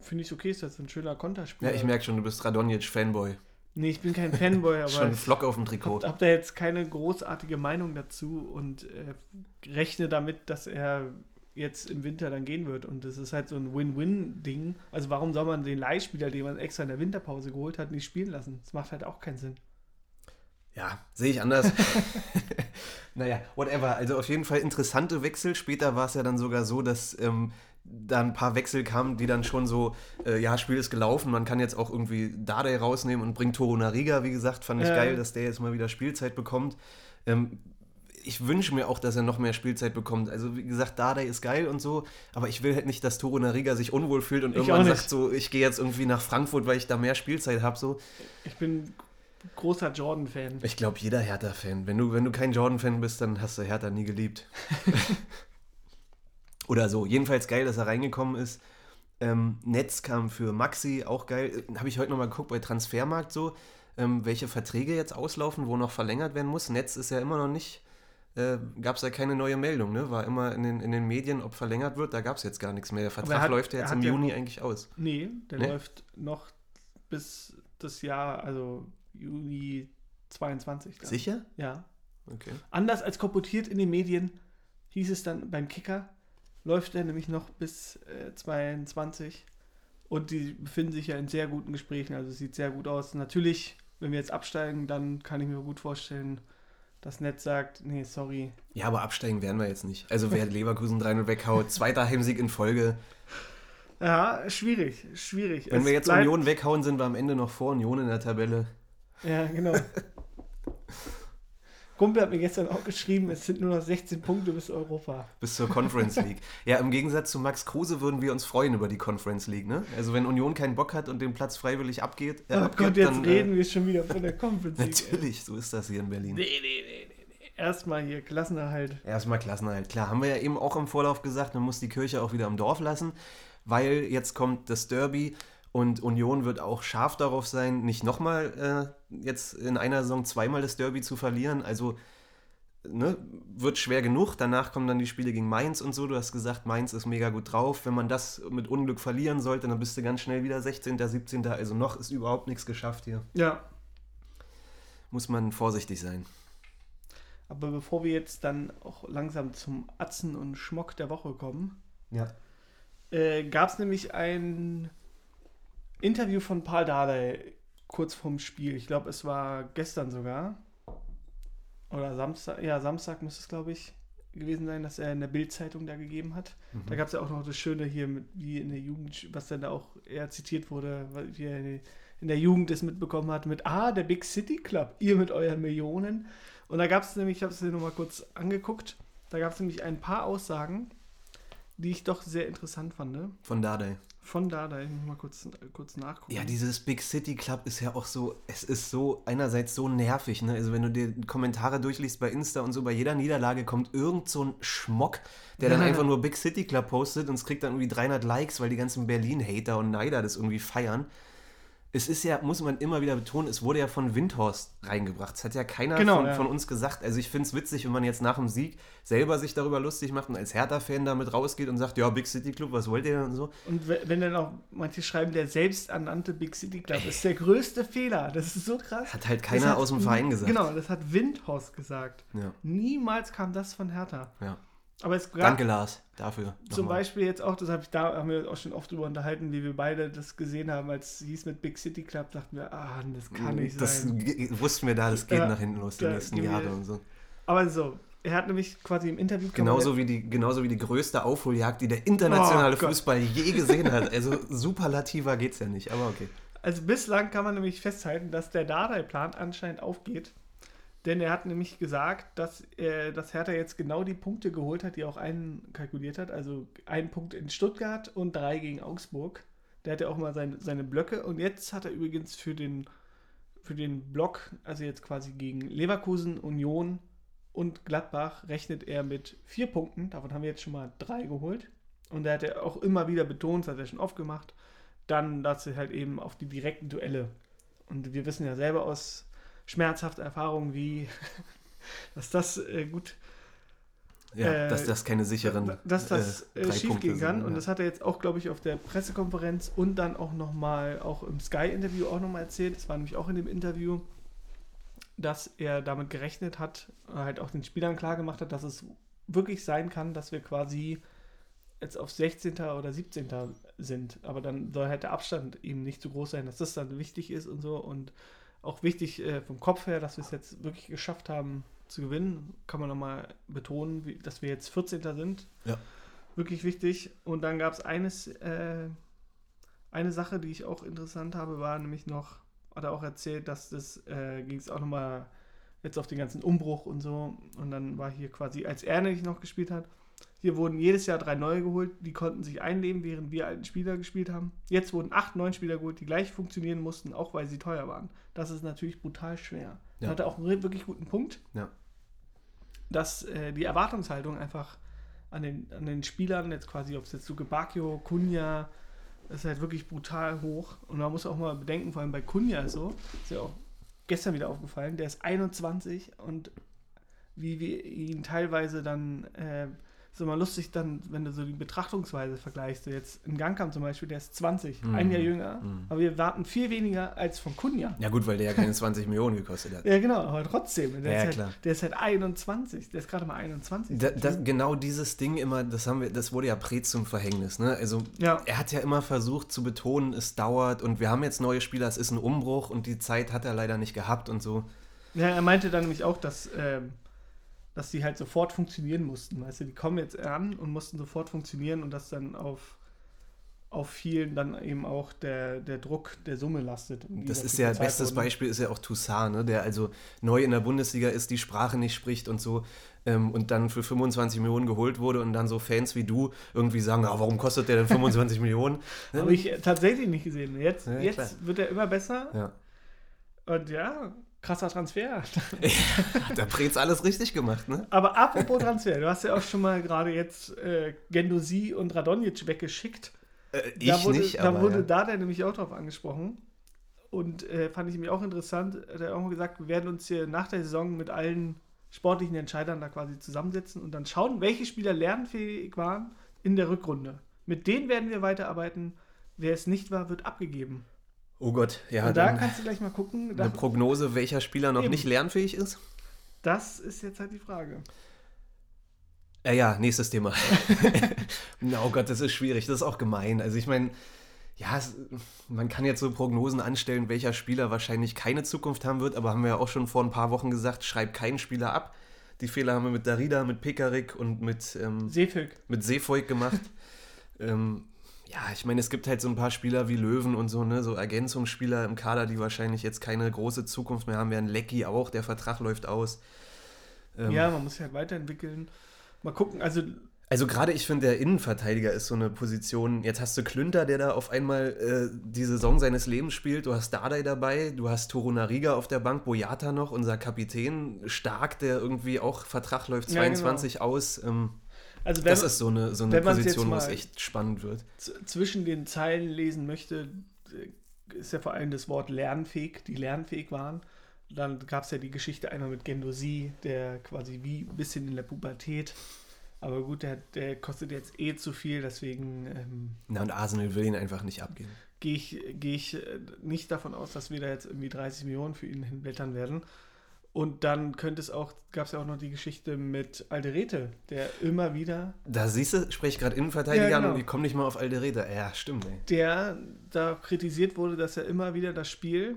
finde ich es okay, ist das ein schöner Konterspieler. Ja, ich merke schon, du bist Radonjic-Fanboy. Nee, ich bin kein Fanboy, aber Schon ich Flock auf dem Trikot. habe hab da jetzt keine großartige Meinung dazu und äh, rechne damit, dass er jetzt im Winter dann gehen wird. Und das ist halt so ein Win-Win-Ding. Also warum soll man den Leihspieler, den man extra in der Winterpause geholt hat, nicht spielen lassen? Das macht halt auch keinen Sinn. Ja, sehe ich anders. naja, whatever. Also auf jeden Fall interessante Wechsel. Später war es ja dann sogar so, dass ähm, da ein paar Wechsel kamen, die dann schon so, äh, ja, Spiel ist gelaufen, man kann jetzt auch irgendwie Dardai rausnehmen und bringt Toro Nariga, wie gesagt, fand ich Ja. geil, dass der jetzt mal wieder Spielzeit bekommt. Ähm, ich wünsche mir auch, dass er noch mehr Spielzeit bekommt. Also wie gesagt, Dardai ist geil und so, aber ich will halt nicht, dass Toro Nariga sich unwohl fühlt und Ich irgendwann sagt so, ich gehe jetzt irgendwie nach Frankfurt, weil ich da mehr Spielzeit habe. So. Ich bin großer Jordan-Fan. Ich glaube, jeder Hertha-Fan. Wenn du, wenn du kein Jordan-Fan bist, dann hast du Hertha nie geliebt. Oder so. Jedenfalls geil, dass er reingekommen ist. Ähm, Netz kam für Maxi, auch geil. Habe ich heute nochmal geguckt bei Transfermarkt so, ähm, welche Verträge jetzt auslaufen, wo noch verlängert werden muss. Netz ist ja immer noch nicht, äh, gab es ja keine neue Meldung, ne? War immer in den, in den Medien, ob verlängert wird, da gab es jetzt gar nichts mehr. Der er Vertrag hat- läuft ja jetzt im ja- Juni eigentlich aus. Nee, der Nee? läuft noch bis das Jahr, also Juni 22. dann. Sicher? Ja. Okay. Anders als kolportiert in den Medien hieß es dann beim Kicker, läuft er nämlich noch bis äh, 22 und die befinden sich ja in sehr guten Gesprächen, also es sieht sehr gut aus. Natürlich, wenn wir jetzt absteigen, dann kann ich mir gut vorstellen, dass Netz sagt, nee, sorry. Ja, aber absteigen werden wir jetzt nicht. Also wer Leverkusen 3-0 weghaut, zweiter Heimsieg in Folge. Ja, schwierig, schwierig. Wenn Es wir jetzt bleibt- Union weghauen, sind wir am Ende noch vor Union in der Tabelle. Ja, genau. Kumpel hat mir gestern auch geschrieben, es sind nur noch 16 Punkte bis Europa. Bis zur Conference League. Ja, im Gegensatz zu Max Kruse würden wir uns freuen über die Conference League, ne? Also wenn Union keinen Bock hat und den Platz freiwillig abgeht, äh, Oh abgibt, Gott, jetzt dann, reden wir schon wieder von der Conference Äh, League. natürlich, so ist das hier in Berlin. Nee, nee, nee, nee, nee. Erstmal hier Klassenerhalt. Erstmal Klassenerhalt. Klar, haben wir ja eben auch im Vorlauf gesagt, man muss die Kirche auch wieder im Dorf lassen, weil jetzt kommt das Derby und Union wird auch scharf darauf sein, nicht nochmal äh, jetzt in einer Saison zweimal das Derby zu verlieren. Also ne, wird schwer genug. Danach kommen dann die Spiele gegen Mainz und so. Du hast gesagt, Mainz ist mega gut drauf. Wenn man das mit Unglück verlieren sollte, dann bist du ganz schnell wieder 16., 17. Also noch ist überhaupt nichts geschafft hier. Ja, Muss man vorsichtig sein. aber bevor wir jetzt dann auch langsam zum Atzen und Schmock der Woche kommen, Ja. äh, gab es nämlich ein Interview von Paul Dardai kurz vorm Spiel. Ich glaube, es war gestern sogar. Oder Samstag, ja, Samstag müsste es, glaube ich, gewesen sein, dass er in der Bild-Zeitung da gegeben hat. Da gab es ja auch noch das Schöne hier, mit, wie in der Jugend, was dann da auch eher zitiert wurde, weil- wie er in der Jugend es mitbekommen hat, mit Ah, der Big City Club, ihr mit euren Millionen. Und da gab es nämlich, ich habe es mir nochmal kurz angeguckt, da gab es nämlich ein paar Aussagen, die ich doch sehr interessant fand. Ne? Von Dardai. Von da, da ich muss mal kurz, kurz nachgucken. Ja, dieses Big City Club ist ja auch so, es ist so einerseits so nervig, ne? Also wenn du dir Kommentare durchliest bei Insta und so, bei jeder Niederlage kommt irgend so ein Schmock, der dann einfach nur Big City Club postet und es kriegt dann irgendwie 300 Likes, weil die ganzen Berlin-Hater und Neider das irgendwie feiern. Es ist ja, muss man immer wieder betonen, es wurde ja von Windhorst reingebracht. Das hat ja keiner Genau, von, ja. von uns gesagt. Also ich finde es witzig, wenn man jetzt nach dem Sieg selber sich darüber lustig macht und als Hertha-Fan damit rausgeht und sagt, ja, Big City Club, was wollt ihr denn und so. Und we- wenn dann auch manche schreiben, der selbsternannte Big City Club ist der größte Fehler. Das ist so krass. Hat halt keiner hat- aus dem Verein gesagt. Genau, das hat Windhorst gesagt. Ja, Niemals kam das von Hertha. ja. Aber es gab Danke, Lars, dafür. zum nochmal. Beispiel jetzt auch, das hab ich da haben wir auch schon oft drüber unterhalten, wie wir beide das gesehen haben, als es hieß mit Big City Club, dachten wir, ah, das kann nicht das sein. ge- wussten wir da, das geht Ja, nach hinten los, die nächsten Jahre und so. Aber so, er hat nämlich quasi im Interview Genauso wie, die, genauso wie die größte Aufholjagd, die der internationale Oh Gott. Fußball je gesehen hat. Also superlativer geht's ja nicht, aber okay. Also bislang kann man nämlich festhalten, dass der Dardai-Plan anscheinend aufgeht. Denn er hat nämlich gesagt, dass, äh, dass Hertha jetzt genau die Punkte geholt hat, die er auch einkalkuliert hat. Also einen Punkt in Stuttgart und drei gegen Augsburg. Der hatte auch mal seine, seine Blöcke. Und jetzt hat er übrigens für den, für den Block, also jetzt quasi gegen Leverkusen, Union und Gladbach, rechnet er mit vier Punkten. Davon haben wir jetzt schon mal drei geholt. Und er hat er auch immer wieder betont, das hat er schon oft gemacht, dann dazu halt eben auf die direkten Duelle. Und wir wissen ja selber aus schmerzhafte Erfahrungen, wie dass das äh, gut. Ja, äh, dass das keine sicheren. Dass das äh, äh, drei schief Punkte gehen kann. sind, Und ja. das hat er jetzt auch, glaube ich, auf der Pressekonferenz und dann auch nochmal, auch im Sky-Interview auch nochmal erzählt. Das war nämlich auch in dem Interview, dass er damit gerechnet hat, halt auch den Spielern klar gemacht hat, dass es wirklich sein kann, dass wir quasi jetzt auf 16. oder 17. sind. Aber dann soll halt der Abstand eben nicht zu groß sein, dass das dann wichtig ist und so. Und auch wichtig äh, vom Kopf her, dass wir es jetzt wirklich geschafft haben zu gewinnen, kann man nochmal betonen, wie, dass wir jetzt 14. sind. Ja. Wirklich wichtig. Und dann gab es eines, äh, eine Sache, die ich auch interessant habe, war nämlich noch, hat er auch erzählt, dass das äh, ging es auch nochmal jetzt auf den ganzen Umbruch und so. Und dann war hier quasi, als er nämlich noch gespielt hat, hier wurden jedes Jahr drei neue geholt, die konnten sich einleben, während wir alten Spieler gespielt haben. Jetzt wurden acht neue Spieler geholt, die gleich funktionieren mussten, auch weil sie teuer waren. Das ist natürlich brutal schwer. Ja. hat er auch einen wirklich guten Punkt, Ja. dass äh, die Erwartungshaltung einfach an den, an den Spielern, jetzt quasi, ob es jetzt Luke Bacchio, Kunja, ist halt wirklich brutal hoch. Und man muss auch mal bedenken, vor allem bei Kunja ist so, ist ja auch gestern wieder aufgefallen, der ist 21 und wie wir ihn teilweise dann, äh, ist immer lustig dann, wenn du so die Betrachtungsweise vergleichst. So jetzt in Gangkamp zum Beispiel, der ist 20, Mhm. ein Jahr jünger, Mhm. aber wir warten viel weniger als von Kunja. Ja, gut, weil der ja keine 20 Millionen gekostet hat. Ja, genau, aber trotzdem. Der, Ja, ist, ja, klar. halt, der ist halt 21. Der ist gerade mal 21. Da, das, genau dieses Ding immer, das haben wir, das wurde ja Pre zum Verhängnis, ne? Also Ja. er hat ja immer versucht zu betonen, es dauert und wir haben jetzt neue Spieler, es ist ein Umbruch und die Zeit hat er leider nicht gehabt und so. Ja, er meinte dann nämlich auch, dass, ähm, dass die halt sofort funktionieren mussten. Weißt du, die kommen jetzt an und mussten sofort funktionieren und dass dann auf, auf vielen dann eben auch der, der Druck der Summe lastet. Das ist ja, bezahlt bestes wurden. Beispiel ist ja auch Toussaint, ne? der also neu in der Bundesliga ist, die Sprache nicht spricht und so ähm, und dann für 25 Millionen geholt wurde und dann so Fans wie du irgendwie sagen, ah, warum kostet der denn 25 Millionen? Habe ich tatsächlich nicht gesehen. Jetzt, Ja, klar. jetzt wird er immer besser Ja. und ja, krasser Transfer. Hat der Prez alles richtig gemacht, ne? Aber apropos Transfer, du hast ja auch schon mal gerade jetzt äh, Gendosi und Radonjic weggeschickt. Äh, ich da wurde, nicht, da aber wurde ja. da der nämlich auch drauf angesprochen. Und äh, fand ich mir auch interessant. Er hat auch mal gesagt, wir werden uns hier nach der Saison mit allen sportlichen Entscheidern da quasi zusammensetzen und dann schauen, welche Spieler lernfähig waren in der Rückrunde. Mit denen werden wir weiterarbeiten. Wer es nicht war, wird abgegeben. Oh Gott, ja, und da kannst du gleich mal gucken. eine Prognose, welcher Spieler noch Eben. nicht lernfähig ist? das ist jetzt halt die Frage. Ja, ja, nächstes Thema. Oh Gott, das ist schwierig, das ist auch gemein. Also ich meine, ja, es, man kann jetzt so Prognosen anstellen, welcher Spieler wahrscheinlich keine Zukunft haben wird, aber haben wir ja auch schon vor ein paar Wochen gesagt, schreib keinen Spieler ab. Die Fehler haben wir mit Darida, mit Pekarik und mit, ähm, Seefüg. mit Seefolk gemacht. ähm, ja, ich meine, es gibt halt so ein paar Spieler wie Löwen und so, ne, so Ergänzungsspieler im Kader, die wahrscheinlich jetzt keine große Zukunft mehr haben werden. Lecky auch, der Vertrag läuft aus. Ähm, Ja, man muss sich halt weiterentwickeln. Mal gucken, also Also gerade ich finde, der Innenverteidiger ist so eine Position. Jetzt hast du Klünter, der da auf einmal äh, die Saison seines Lebens spielt. Du hast Dardai dabei, du hast Torunariga auf der Bank, Boyata noch, unser Kapitän, Stark, der irgendwie auch Vertrag läuft Ja, 22 aus. Ähm, Also wenn, das ist so eine, so eine Position, wo es echt spannend wird. zwischen den Zeilen lesen möchte, äh, ist ja vor allem das Wort lernfähig, die lernfähig waren. Dann gab es ja die Geschichte einmal mit Gendosi, der quasi wie ein bisschen in der Pubertät. Aber gut, der, der kostet jetzt eh zu viel, deswegen ähm, Na, und Arsenal will ihn einfach nicht abgeben. gehe ich, geh ich äh, nicht davon aus, dass wir da jetzt irgendwie 30 Millionen für ihn hinblättern werden. Und dann könnte es auch, gab es ja auch noch die Geschichte mit Alderete, der immer wieder Da siehst du, spreche ich gerade Innenverteidiger Ja, an genau. und ich komme nicht mal auf Alderete. Ja, stimmt, ey. der da kritisiert wurde, dass er immer wieder das Spiel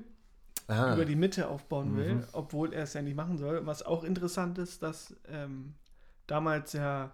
Ah, über die Mitte aufbauen will, Mhm. obwohl er es ja nicht machen soll. Was auch interessant ist, dass ähm, damals ja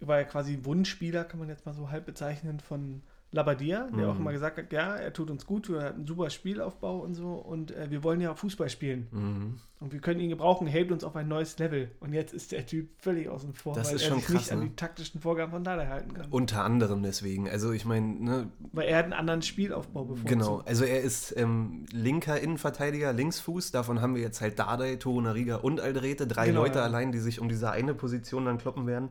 war er quasi Wunschspieler, kann man jetzt mal so halb bezeichnen, von Labadia, der Mhm. auch immer gesagt hat, ja, er tut uns gut, wir haben einen super Spielaufbau und so und äh, wir wollen ja Fußball spielen Mhm. und wir können ihn gebrauchen, hebt uns auf ein neues Level und jetzt ist der Typ völlig außen vor, Das weil ist er schon sich krass, nicht an ne? die taktischen Vorgaben von Dada halten kann. Unter anderem deswegen. Also ich meine, ne, weil er hat einen anderen Spielaufbau bevorzugt. genau. Also er ist ähm, linker Innenverteidiger, Linksfuß. Davon haben wir jetzt halt Dardai, Torunariga und Aldrete. Drei Genau, Leute ja. allein, die sich um diese eine Position dann kloppen werden.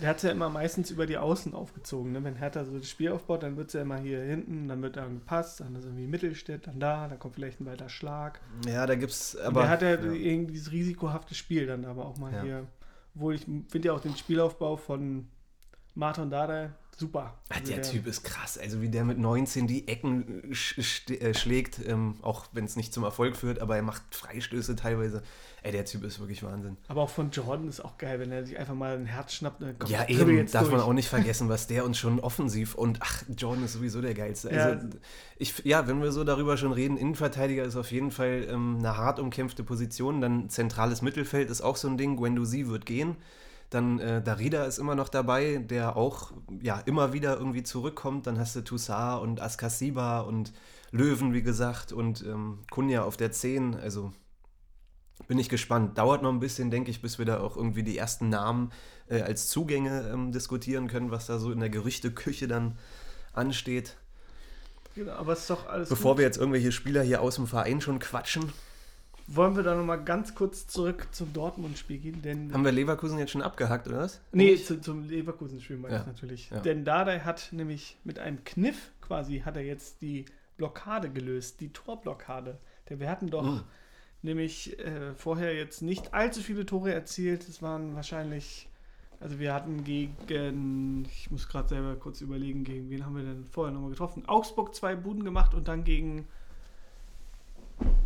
Der hat es ja immer meistens über die Außen aufgezogen. Ne? Wenn Hertha so das Spiel aufbaut, dann wird es ja immer hier hinten, dann wird dann gepasst, dann ist irgendwie Mittelstädt, dann da, dann kommt vielleicht ein weiter Schlag. Ja, da gibt's Aber aber. der hat ja, ja. irgendwie dieses risikohafte Spiel dann aber auch mal Ja. hier. Obwohl ich finde ja auch den Spielaufbau von Martin Dada super. Also der Typ ist krass. Also wie der mit 19 die Ecken sch äh, schlägt, ähm, auch wenn es nicht zum Erfolg führt, aber er macht Freistöße teilweise. Ey, der Typ ist wirklich Wahnsinn. Aber auch von Jordan ist auch geil, wenn er sich einfach mal ein Herz schnappt. Dann kommt Ja, eben, darf man durch. auch nicht vergessen, was der uns schon offensiv und ach, Jordan ist sowieso der geilste. Ja. Also, ich, ja, wenn wir so darüber schon reden, Innenverteidiger ist auf jeden Fall ähm, eine hart umkämpfte Position. Dann zentrales Mittelfeld ist auch so ein Ding. Guendouzi wird gehen. Dann äh, Darida ist immer noch dabei, der auch ja, immer wieder irgendwie zurückkommt. Dann hast du Toussaint und Askasiba und Löwen, wie gesagt, und ähm, Kunja auf der 10. Also bin ich gespannt. Dauert noch ein bisschen, denke ich, bis wir da auch irgendwie die ersten Namen äh, als Zugänge ähm, diskutieren können, was da so in der Gerüchteküche dann ansteht. Genau, aber es ist doch alles Bevor gut. wir jetzt irgendwelche Spieler hier aus dem Verein schon quatschen, Wollen wir da nochmal ganz kurz zurück zum Dortmund-Spiel gehen? Denn haben wir Leverkusen jetzt schon abgehackt, oder was? Nee, zu, zum Leverkusen-Spiel meine Ja, ich natürlich. ja. Denn Dardai hat nämlich mit einem Kniff quasi, hat er jetzt die Blockade gelöst, die Torblockade. Denn wir hatten doch Mhm. nämlich äh, vorher jetzt nicht allzu viele Tore erzielt. Es waren wahrscheinlich, also wir hatten gegen, ich muss gerade selber kurz überlegen, gegen wen haben wir denn vorher nochmal getroffen? Augsburg zwei Buden gemacht und dann gegen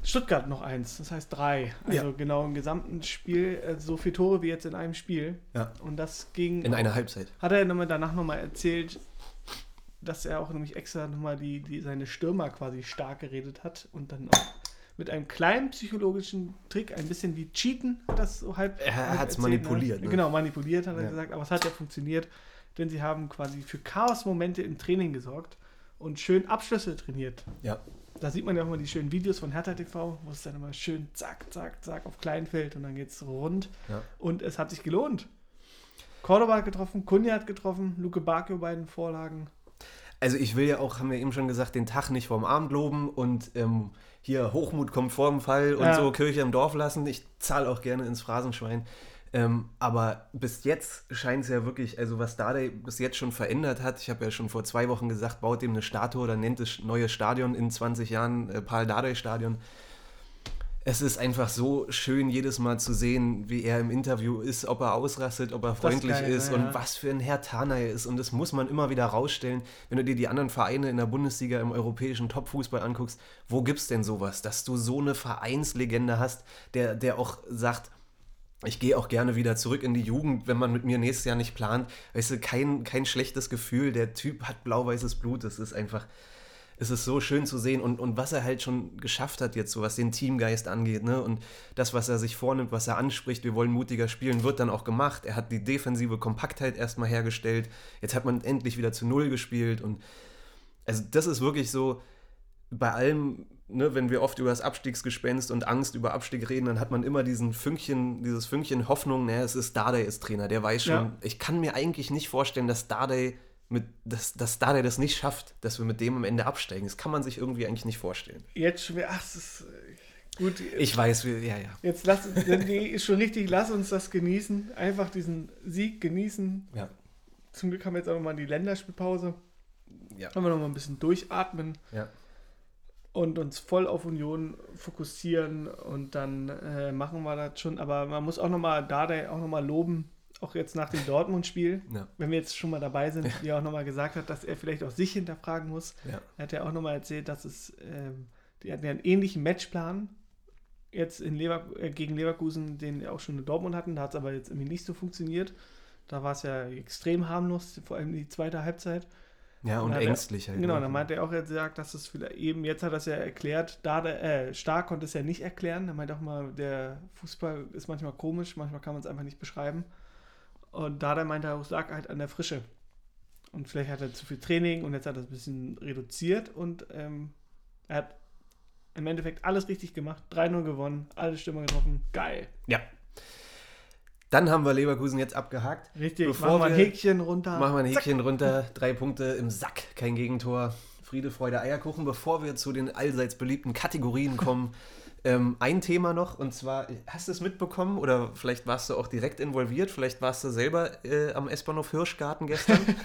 Stuttgart noch eins, das heißt drei. Also Ja. genau im gesamten Spiel, äh, so viele Tore wie jetzt in einem Spiel. Ja. Und das ging In einer Halbzeit. hat er nochmal danach nochmal erzählt, dass er auch nämlich extra nochmal die, die, seine Stürmer quasi stark geredet hat und dann auch mit einem kleinen psychologischen Trick, ein bisschen wie Cheaten, hat das so halb. Er halb hat's erzählt, manipuliert, ne? Genau, manipuliert hat er Ja. gesagt, aber es hat ja funktioniert, denn sie haben quasi für Chaos-Momente im Training gesorgt und schön Abschlüsse trainiert. Ja. Da sieht man ja auch mal die schönen Videos von Hertha TV, wo es dann immer schön zack, zack, zack auf Kleinfeld und dann geht es rund. Ja. Und es hat sich gelohnt. Cordoba hat getroffen, Kunja hat getroffen, Luke Bakio beiden Vorlagen. Also ich will ja auch, haben wir eben schon gesagt, den Tag nicht vorm Abend loben und ähm, hier Hochmut kommt vor dem Fall und Ja. so Kirche im Dorf lassen. Ich zahle auch gerne ins Phrasenschwein. Ähm, aber bis jetzt scheint es ja wirklich, also was Dardai bis jetzt schon verändert hat, ich habe ja schon vor zwei Wochen gesagt, baut dem eine Statue oder nennt es neue Stadion in 20 Jahren, äh, Paul Dardai Stadion. Es ist einfach so schön, jedes Mal zu sehen, wie er im Interview ist, ob er ausrastet, ob er ist freundlich geil, ist ne, und ja. was für ein Herr er ist. Und das muss man immer wieder rausstellen. Wenn du dir die anderen Vereine in der Bundesliga im europäischen Topfußball anguckst, wo gibt's denn sowas, dass du so eine Vereinslegende hast, der, der auch sagt, ich gehe auch gerne wieder zurück in die Jugend, wenn man mit mir nächstes Jahr nicht plant. Weißt du, kein, kein schlechtes Gefühl. Der Typ hat blau-weißes Blut. Es ist einfach, es ist so schön zu sehen. Und, und was er halt schon geschafft hat jetzt, so was den Teamgeist angeht, ne? Und das, was er sich vornimmt, was er anspricht, wir wollen mutiger spielen, wird dann auch gemacht. Er hat die defensive Kompaktheit erstmal hergestellt. Jetzt hat man endlich wieder zu Null gespielt. Und also das ist wirklich so, bei allem, ne, wenn wir oft über das Abstiegsgespenst und Angst über Abstieg reden, dann hat man immer diesen Fünkchen, dieses Fünkchen Hoffnung, naja, es ist Dardai ist Trainer, der weiß schon. Ja. Ich kann mir eigentlich nicht vorstellen, dass Dardai mit, dass, dass Dardai das nicht schafft, dass wir mit dem am Ende absteigen. Das kann man sich irgendwie eigentlich nicht vorstellen. Jetzt schon wieder, ach, es ist äh, gut. Ich weiß, wir, ja, ja. Jetzt lass nee, ist schon richtig, lass uns das genießen. Einfach diesen Sieg genießen. Ja, Zum Glück haben wir jetzt auch nochmal die Länderspielpause. ja, Können wir nochmal ein bisschen durchatmen. ja. Und uns voll auf Union fokussieren und dann äh, machen wir das schon. Aber man muss auch nochmal Dardai auch nochmal loben, auch jetzt nach dem Dortmund-Spiel, ja. wenn wir jetzt schon mal dabei sind, wie er auch nochmal gesagt hat, dass er vielleicht auch sich hinterfragen muss. ja. Er hat ja auch nochmal erzählt, dass es, ähm, die hatten ja einen ähnlichen Matchplan jetzt in Lever äh, gegen Leverkusen, den auch schon in Dortmund hatten, da hat es aber jetzt irgendwie nicht so funktioniert. Da war es ja extrem harmlos, vor allem die zweite Halbzeit. Ja, und er- ängstlich halt. Genau, dann meinte er auch jetzt gesagt, dass es vielleicht eben, jetzt hat er es ja erklärt, da der, äh, Stark konnte es ja nicht erklären. Er meinte auch mal, der Fußball ist manchmal komisch, manchmal kann man es einfach nicht beschreiben. Und da der meinte er auch, lag halt an der Frische. Und vielleicht hat er zu viel Training und jetzt hat er es ein bisschen reduziert und ähm, er hat im Endeffekt alles richtig gemacht. 3-0 gewonnen, alle Stürmer getroffen. Geil. Ja. Dann haben wir Leverkusen jetzt abgehakt. Richtig, Bevor machen wir ein Häkchen runter. Machen wir ein Häkchen runter. Drei Punkte im Sack, kein Gegentor. Friede, Freude, Eierkuchen. Bevor wir zu den allseits beliebten Kategorien kommen, ähm, ein Thema noch. Und zwar, hast du es mitbekommen oder vielleicht warst du auch direkt involviert? Vielleicht warst du selber äh, am S-Bahnhof Hirschgarten gestern?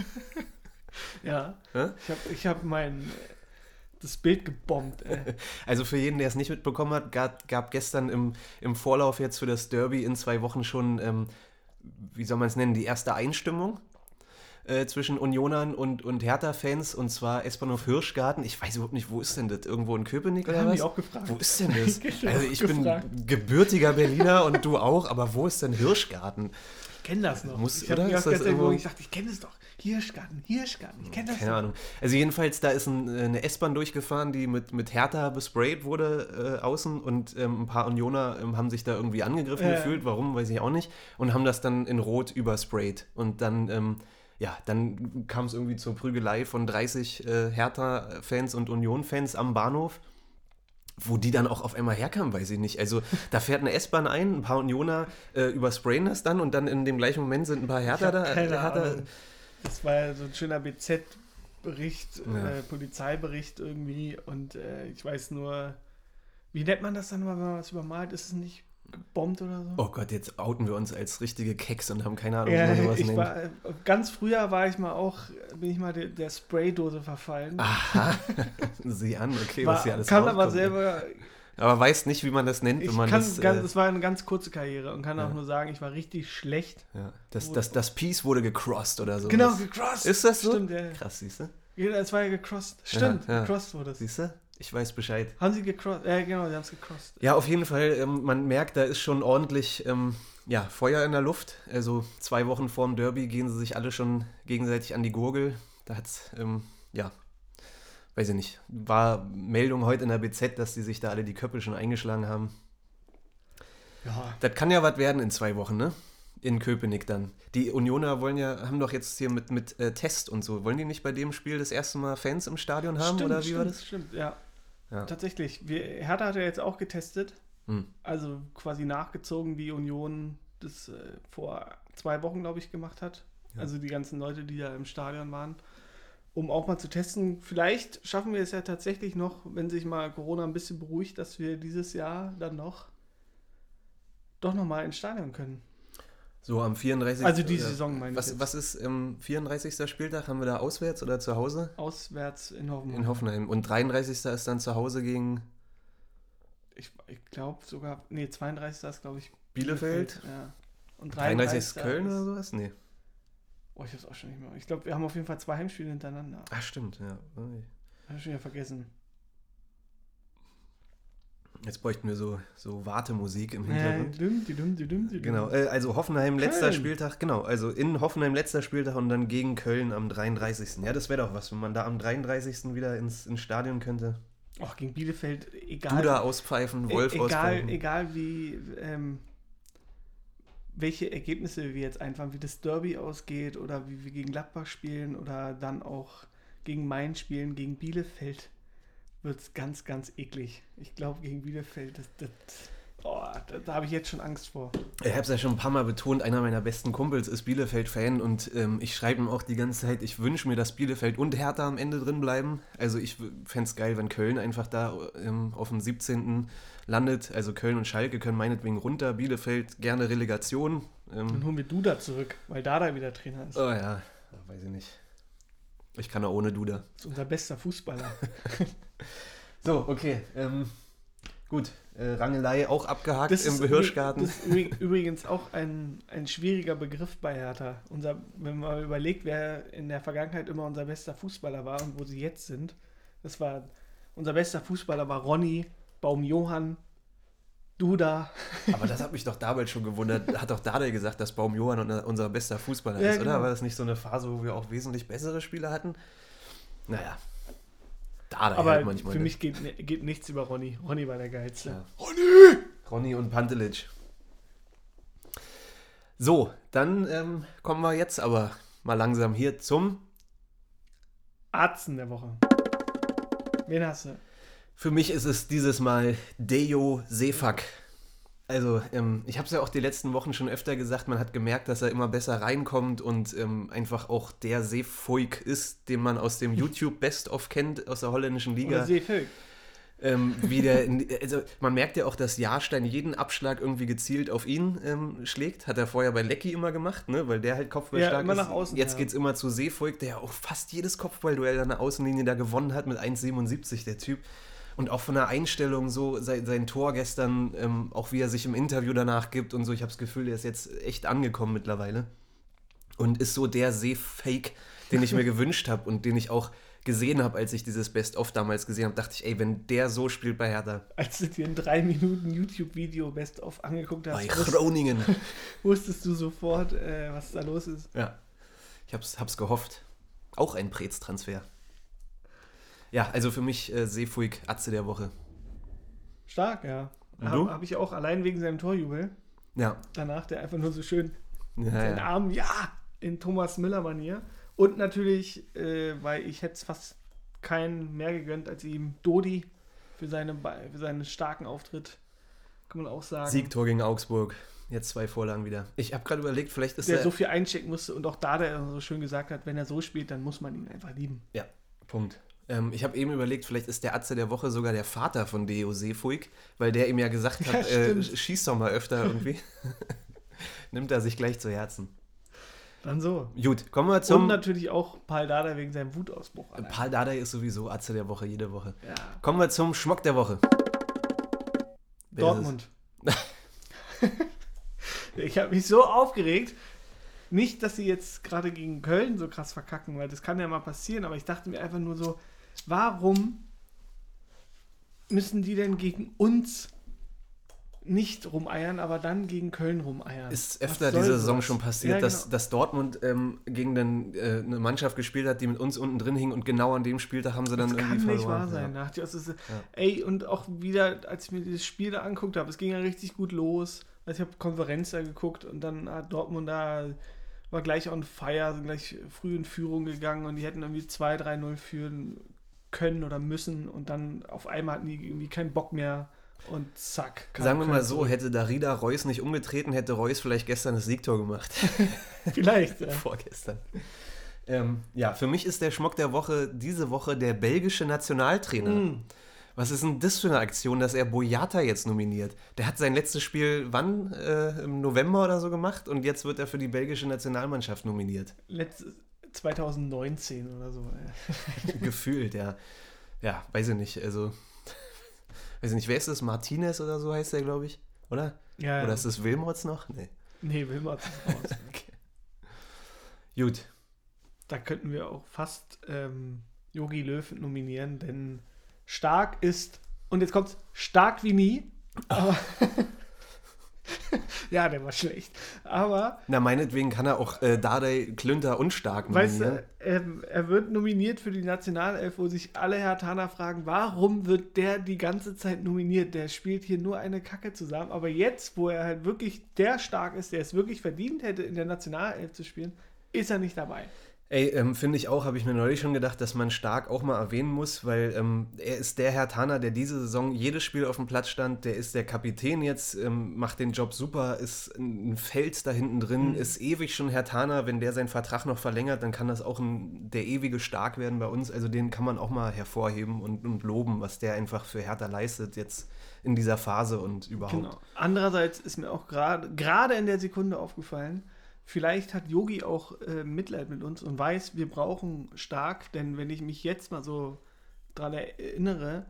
Ja, Hä? ich habe ich hab mein, das Bild gebombt. Ey. Also für jeden, der es nicht mitbekommen hat, gab, gab gestern im, im Vorlauf jetzt für das Derby in zwei Wochen schon, ähm, wie soll man es nennen, die erste Einstimmung äh, zwischen Unionern und, und Hertha-Fans und zwar S-Bahnhof Hirschgarten. Ich weiß überhaupt nicht, wo ist denn das? Irgendwo in Köpenick oder was? die auch gefragt. Wo ist denn das? Ich hab Also ich bin gefragt. gebürtiger Berliner und du auch, aber wo ist denn Hirschgarten? Ich kenne das noch. Muss- ich oder? Ist das irgendwo- irgendwo... ich dachte, ich kenne es doch. Hirschgarten, Hirschgarten, ich kenne das Keine. Ahnung. Also jedenfalls, da ist ein, äh, eine S-Bahn durchgefahren, die mit, mit Hertha besprayt wurde äh, außen und ähm, ein paar Unioner ähm, haben sich da irgendwie angegriffen Ja. gefühlt, warum, weiß ich auch nicht, und haben das dann in Rot übersprayt. Und dann, ähm, ja, dann kam es irgendwie zur Prügelei von 30 äh, Hertha-Fans und Union-Fans am Bahnhof. Wo die dann auch auf einmal herkamen, weiß ich nicht. Also da fährt eine S-Bahn ein, ein paar Unioner äh, übersprayen das dann und dann in dem gleichen Moment sind ein paar Hertha da. Hertha. Das war ja so ein schöner BZ-Bericht, Ja. äh, Polizeibericht irgendwie. Und äh, ich weiß nur, wie nennt man das dann mal, wenn man was übermalt? Ist es nicht gebombt oder so? Oh Gott, jetzt outen wir uns als richtige Keks und haben keine Ahnung, ja, wie man sowas ich nennt. war, äh, ganz früher war ich mal auch, bin ich mal der, der Spraydose verfallen. Aha, sieh an, okay, war, was hier alles kann aber selber, Aber weißt nicht, wie man das nennt, ich wenn man kann, das... ganz, äh, das war eine ganz kurze Karriere und kann ja. auch nur sagen, ich war richtig schlecht. ja, das, das, das Piece wurde gecrossed oder so. Genau, gecrossed. Ist das so? Stimmt, ja. Krass, siehst du? Ja, das war ja gecrossed. Stimmt, ja. gecrossed wurde es. Siehst du? Ich weiß Bescheid. Haben sie gecrossed? Ja, genau, sie haben es gecrossed. Ja, auf jeden Fall, ähm, man merkt, da ist schon ordentlich ähm, ja, Feuer in der Luft. Also zwei Wochen vorm Derby gehen sie sich alle schon gegenseitig an die Gurgel. Da hat's, ähm, ja, weiß ich nicht, war Meldung heute in der BZ, dass die sich da alle die Köpfe schon eingeschlagen haben. Ja, Das kann ja was werden in zwei Wochen, ne? In Köpenick dann. Die Unioner wollen ja, haben doch jetzt hier mit, mit äh, Test und so. Wollen die nicht bei dem Spiel das erste Mal Fans im Stadion haben stimmt, oder wie stimmt, war das? Stimmt, ja. Ja. Tatsächlich. Wir, Hertha hat ja jetzt auch getestet. Hm. Also quasi nachgezogen, wie Union das äh, vor zwei Wochen, glaube ich, gemacht hat. Ja. Also die ganzen Leute, die da im Stadion waren. Um auch mal zu testen. Vielleicht schaffen wir es ja tatsächlich noch, wenn sich mal Corona ein bisschen beruhigt, dass wir dieses Jahr dann noch doch nochmal ins Stadion können. So am 34. Also die oder- Saison meine ich Was, jetzt. was ist im 34. Spieltag? Haben wir da auswärts oder zu Hause? Auswärts in Hoffenheim. In Hoffenheim. Und 33. ist dann zu Hause gegen Ich, ich glaube sogar, nee, 32. ist, glaube ich, Bielefeld. Ja. Und 33. ist 33. Köln ist- oder sowas? Nee. Oh, ich hab's auch schon nicht mehr. Ich glaube, wir haben auf jeden Fall zwei Heimspiele hintereinander. Ach, stimmt, ja. Ui. Hab ich schon wieder vergessen. Jetzt bräuchten wir so, so Wartemusik im Äh, Hintergrund. die düm, düm, düm. Genau, äh, also Hoffenheim letzter Köln. Spieltag, genau, also in Hoffenheim letzter Spieltag und dann gegen Köln am 33. Ja, das wäre doch was, wenn man da am 33. wieder ins, ins Stadion könnte. Auch gegen Bielefeld, egal. Duda auspfeifen, e- Wolf egal, auspfeifen. egal wie, ähm, welche Ergebnisse wir jetzt einfahren, wie das Derby ausgeht oder wie wir gegen Gladbach spielen oder dann auch gegen Main spielen, gegen Bielefeld, wird es ganz, ganz eklig. Ich glaube, gegen Bielefeld, das, das, oh, da, da habe ich jetzt schon Angst vor. Ich habe es ja schon ein paar Mal betont, einer meiner besten Kumpels ist Bielefeld-Fan und ähm, ich schreibe ihm auch die ganze Zeit, ich wünsche mir, dass Bielefeld und Hertha am Ende drin bleiben. Also ich fände es geil, wenn Köln einfach da ähm, auf dem 17. landet. Also Köln und Schalke können meinetwegen runter, Bielefeld gerne Relegation. Dann Ähm, holen wir Duda zurück, weil Dada wieder Trainer ist. oh ja, weiß ich nicht. Ich kann auch ohne Duda. Das ist unser bester Fußballer. So, okay. Ähm, gut, äh, Rangelei auch abgehakt Das im Hirschgarten. das ist übrig- übrigens auch ein, ein schwieriger Begriff bei Hertha. Unser, wenn man mal überlegt, wer in der Vergangenheit immer unser bester Fußballer war und wo sie jetzt sind. Das war unser bester Fußballer war Ronny, Baum Johann, Duda. Aber das hat mich doch damals schon gewundert. Hat doch Dade gesagt, dass Baum Johann unser, bester Fußballer Ja, ist, oder? genau. War das nicht so eine Phase, wo wir auch wesentlich bessere Spieler hatten? Naja. Dade Aber halt manchmal. für mich geht, geht nichts über Ronny. Ronny war der geilste. Ja. Ronny! Ronny und Pantelic. So, dann ähm, kommen wir jetzt aber mal langsam hier zum Arzen der Woche. Wen hast du? Für mich ist es dieses Mal Deo Seefak. Also, ähm, ich habe es ja auch die letzten Wochen schon öfter gesagt, man hat gemerkt, dass er immer besser reinkommt und ähm, einfach auch der Seefuig ist, den man aus dem YouTube Best-of kennt, aus der holländischen Liga. Seefilk. ähm, wie der, also man merkt ja auch, dass Jahrstein jeden Abschlag irgendwie gezielt auf ihn ähm, schlägt. Hat er vorher bei Lecky immer gemacht, ne? weil der halt Kopfball Ja, stark immer ist. nach außen, Jetzt ja. geht's immer zu Seefuig, der ja auch fast jedes Kopfballduell an der Außenlinie da gewonnen hat mit 1,77, der Typ. Und auch von der Einstellung so, sein, sein Tor gestern, ähm, auch wie er sich im Interview danach gibt und so, ich habe das Gefühl, der ist jetzt echt angekommen mittlerweile. Und ist so der Seefake, den ich mir gewünscht habe und den ich auch gesehen habe, als ich dieses Best-of damals gesehen habe, dachte ich, ey, wenn der so spielt bei Hertha, Als du dir ein 3 Minuten YouTube-Video Best-of angeguckt hast, bei Groningen. wusstest du sofort, äh, was da los ist. ja, ich hab's, hab's gehofft. Auch ein Prez-Transfer. Ja, also für mich äh, Seefuig, Atze der Woche. Stark, ja. Habe du? hab ich auch allein wegen seinem Torjubel. Ja, Danach, der einfach nur so schön ja, seinen ja. Arm, ja, in Thomas Müller-Manier. Und natürlich, äh, weil ich hätte es fast keinen mehr gegönnt als ihm Dodi für, seine, für seinen starken Auftritt. Kann man auch sagen. Siegtor gegen Augsburg. Jetzt zwei Vorlagen wieder. Ich habe gerade überlegt, vielleicht ist der er. so viel einstecken musste und auch da, der so schön gesagt hat, wenn er so spielt, dann muss man ihn einfach lieben. Ja, Punkt. Ähm, ich habe eben überlegt, vielleicht ist der Atze der Woche sogar der Vater von Deo Seefuig, weil der ihm ja gesagt Ja, hat, äh, stimmt. schieß doch mal öfter irgendwie. Nimmt er sich gleich zu Herzen. Dann so. Gut, kommen wir Und zum. natürlich auch Paul Dada wegen seinem Wutausbruch. allein. Paul Dardai ist sowieso Atze der Woche, jede Woche. Ja. Kommen wir zum Schmock der Woche. Wer Dortmund. ich habe mich so aufgeregt. Nicht, dass sie jetzt gerade gegen Köln so krass verkacken, weil das kann ja mal passieren, aber ich dachte mir einfach nur so, warum müssen die denn gegen uns nicht rumeiern, aber dann gegen Köln rumeiern? Ist öfter diese Saison sowas? schon passiert, Ja, dass, genau. dass Dortmund ähm, gegen den, äh, eine Mannschaft gespielt hat, die mit uns unten drin hing und genau an dem Spieltag haben sie dann Das irgendwie kann nicht verloren. wahr sein. Ja. Dachte ich, das ist, Ey, und auch wieder, als ich mir dieses Spiel da anguckt habe, es ging ja richtig gut los. Also ich habe Konferenz da geguckt und dann hat Dortmund da war gleich on fire, sind gleich früh in Führung gegangen und die hätten irgendwie 2-3-0 führen können oder müssen und dann auf einmal hatten die irgendwie keinen Bock mehr und zack. Sagen wir mal so, hätte Darida Reus nicht umgetreten, hätte Reus vielleicht gestern das Siegtor gemacht. Vielleicht, ja. Vorgestern. Ähm, ja, für mich ist der Schmock der Woche diese Woche der belgische Nationaltrainer. Mm. Was ist denn das für eine Aktion, dass er Boyata jetzt nominiert? Der hat sein letztes Spiel wann? Äh, Im November oder so gemacht und jetzt wird er für die belgische Nationalmannschaft nominiert. Letztes 2019 oder so. Gefühlt, ja. Ja, weiß ich nicht. Also, weiß ich nicht, wer ist das? Martinez oder so heißt der, glaube ich, oder? Ja, ja. Oder ist das Wilmots noch? Nee. nee, Wilmot ist raus. Gut. Da könnten wir auch fast ähm, Yogi Löw nominieren, denn stark ist, und jetzt kommt's, stark wie nie. Aber ja, der war schlecht. Aber, Na, meinetwegen kann er auch äh, Dardai, Klünter und Stark weißt nominieren. du, er, er wird nominiert für die Nationalelf, wo sich alle Hertaner fragen, warum wird der die ganze Zeit nominiert? Der spielt hier nur eine Kacke zusammen. Aber jetzt, wo er halt wirklich der stark ist, der es wirklich verdient hätte, in der Nationalelf zu spielen, ist er nicht dabei. Ey, ähm, finde ich auch, habe ich mir neulich schon gedacht, dass man Stark auch mal erwähnen muss, weil ähm, er ist der Herr Tanner, der diese Saison jedes Spiel auf dem Platz stand, der ist der Kapitän jetzt, ähm, macht den Job super, ist ein Fels da hinten drin, Mhm. ist ewig schon Herr Tanner, wenn der seinen Vertrag noch verlängert, dann kann das auch ein, der ewige Stark werden bei uns, also den kann man auch mal hervorheben und, und loben, was der einfach für Hertha leistet jetzt in dieser Phase und überhaupt. Genau. Andererseits ist mir auch gerade gerade in der Sekunde aufgefallen, vielleicht hat Yogi auch äh, Mitleid mit uns und weiß, wir brauchen stark, denn wenn ich mich jetzt mal so dran erinnere,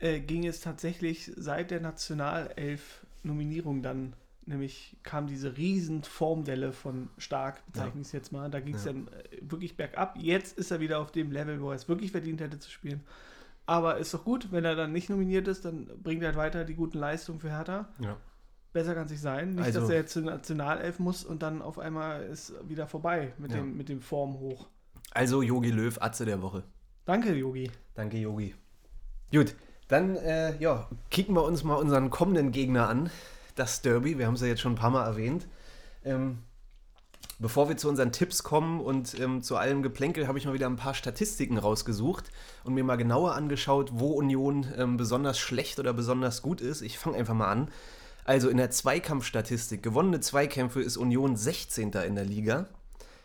äh, ging es tatsächlich seit der Nationalelf-Nominierung dann, nämlich kam diese riesen Formwelle von Stark, bezeichne ich es jetzt mal, da ging es Ja. dann äh, wirklich bergab. Jetzt ist er wieder auf dem Level, wo er es wirklich verdient hätte zu spielen. Aber ist doch gut, wenn er dann nicht nominiert ist, dann bringt er halt weiter die guten Leistungen für Hertha. Ja. Besser kann es nicht sein. Nicht, Also- dass er jetzt zur Nationalelf muss und dann auf einmal ist wieder vorbei mit, Ja. dem, mit dem Form hoch. Also Yogi Löw, Atze der Woche. Danke, Yogi. Danke, Yogi. Gut, dann äh, ja, kicken wir uns mal unseren kommenden Gegner an. Das Derby, wir haben es ja jetzt schon ein paar Mal erwähnt. Ähm, Bevor wir zu unseren Tipps kommen und ähm, zu allem Geplänkel, habe ich mal wieder ein paar Statistiken rausgesucht und mir mal genauer angeschaut, wo Union ähm, besonders schlecht oder besonders gut ist. Ich fange einfach mal an. Also in der Zweikampfstatistik, gewonnene Zweikämpfe ist Union 16. in der Liga.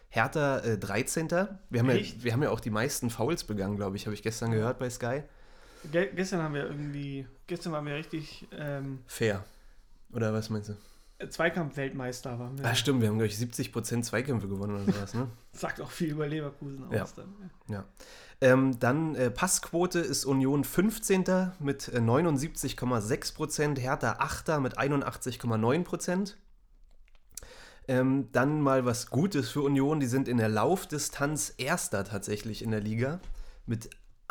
Hertha äh, 13. Wir haben, ja, wir haben ja auch die meisten Fouls begangen, glaube ich, habe ich gestern gehört bei Sky. Ge gestern haben wir irgendwie, gestern waren wir richtig ähm, Fair. Oder was meinst du? Zweikampf-Weltmeister. Waren wir. Ah, stimmt, wir haben, glaube ich, 70% Zweikämpfe gewonnen oder sowas, ne? Sagt auch viel über Leverkusen aus Ja. dann. Ja. Ähm, dann äh, Passquote ist Union 15. mit äh, 79,6%, Hertha 8. mit 81,9%. Ähm, dann mal was Gutes für Union, die sind in der Laufdistanz Erster tatsächlich in der Liga mit,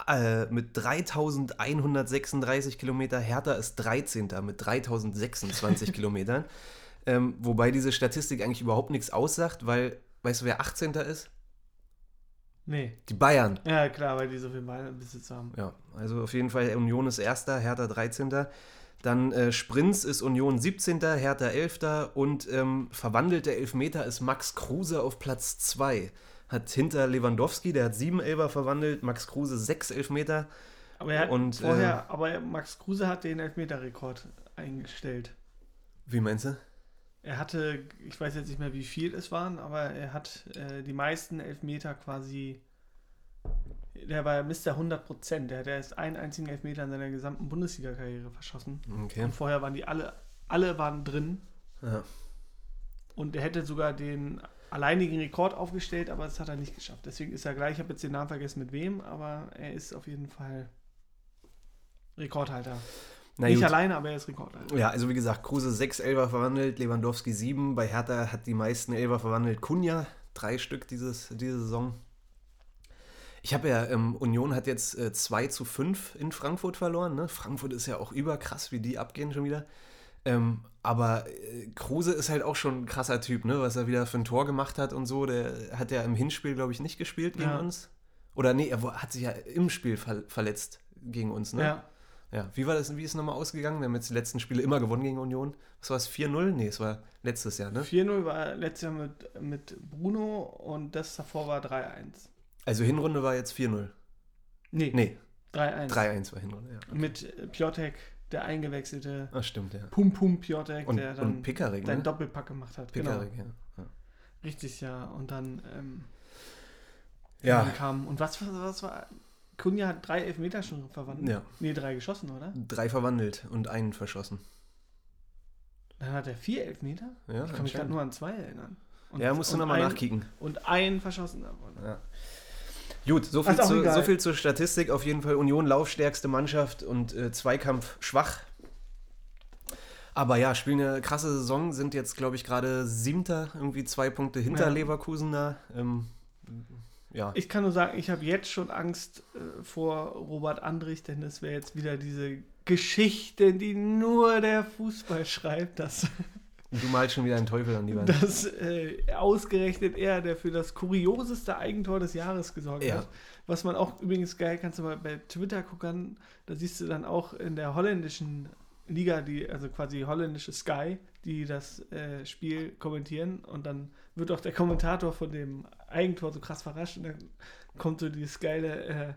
äh, mit 3136 Kilometer. Hertha ist 13. mit 3026 Kilometern. Ähm, wobei diese Statistik eigentlich überhaupt nichts aussagt, weil, weißt du, wer 18. ist? Nee. Die Bayern. Ja, klar, weil die so viel Ballbesitz haben. Ja, also auf jeden Fall Union ist Erster, Hertha 13. Dann äh, Sprints ist Union 17., Hertha 11. und ähm, verwandelte Elfmeter ist Max Kruse auf Platz 2. Hat hinter Lewandowski, der hat 7 Elfer verwandelt, Max Kruse 6 Elfmeter. Aber er hat Und, vorher, aber Max Kruse hat den Elfmeter-Rekord eingestellt. Wie meinst du? Er hatte, ich weiß jetzt nicht mehr, wie viel es waren, aber er hat äh, die meisten Elfmeter quasi. Der war Mr. 100 Prozent. Der hat erst einen einzigen Elfmeter in seiner gesamten Bundesliga-Karriere verschossen. Okay. Und vorher waren die alle, alle waren drin. Ja. Und er hätte sogar den alleinigen Rekord aufgestellt, aber das hat er nicht geschafft. Deswegen ist er gleich, ich habe jetzt den Namen vergessen mit wem, aber er ist auf jeden Fall Rekordhalter. Na nicht gut. alleine, aber er ist Rekordhalter. Ja, also wie gesagt, Kruse 6 Elfer verwandelt, Lewandowski 7. Bei Hertha hat die meisten Elfer verwandelt. Kunja, drei Stück dieses, diese Saison. Ich habe ja, ähm, Union hat jetzt äh, 2 zu 5 in Frankfurt verloren. Ne? Frankfurt ist ja auch überkrass, wie die abgehen schon wieder. Ähm, aber äh, Kruse ist halt auch schon ein krasser Typ, ne? was er wieder für ein Tor gemacht hat und so. Der hat ja im Hinspiel, glaube ich, nicht gespielt gegen Ja. uns. Oder nee, er hat sich ja im Spiel ver verletzt gegen uns. Ne? Ja. Ja, wie war das, wie ist es nochmal ausgegangen? Wir haben jetzt die letzten Spiele immer gewonnen gegen Union. Was war es, 4-0? Nee, es war letztes Jahr, ne? 4-0 war letztes Jahr mit, mit Bruno und das davor war 3-1. Also Hinrunde war jetzt 4-0. Nee, Nee, 3-1. 3-1 war Hinrunde, ja. Mit äh, Piotek, der eingewechselte Ah, stimmt, ja. Pum Pum Piotek, Und, der dann und Pickering, seinen ne? Doppelpack gemacht hat. Pickering, ja. Genau. Richtig, ja. Und dann, ähm, Ja. dann kam. Und was, was, was war. Kunja hat drei Elfmeter schon verwandelt. Ja. Nee, drei geschossen, oder? Drei verwandelt und einen verschossen. Dann hat er vier Elfmeter? Ja, ich kann mich gerade nur an zwei erinnern. Und, Ja, musst du nochmal nachkicken. Und einen verschossen davon. Ja. Gut, so viel, zu, so viel zur Statistik. Auf jeden Fall Union laufstärkste Mannschaft und äh, Zweikampf schwach. Aber ja, spielen eine krasse Saison, sind jetzt, glaube ich, gerade siebter, irgendwie zwei Punkte hinter Ja. Leverkusen da. Ähm, ja. Ich kann nur sagen, ich habe jetzt schon Angst äh, vor Robert Andrich, denn es wäre jetzt wieder diese Geschichte, die nur der Fußball schreibt, dass, Du malst schon wieder einen Teufel an die Wand. dass äh, ausgerechnet er, der für das kurioseste Eigentor des Jahres gesorgt Ja. hat. Was man auch übrigens geil, kannst du mal bei Twitter gucken, da siehst du dann auch in der holländischen Liga, die, also quasi holländische Sky, die das äh, Spiel kommentieren und dann wird auch der Kommentator von dem Eigentor so krass verrascht und dann kommt so dieses geile, äh,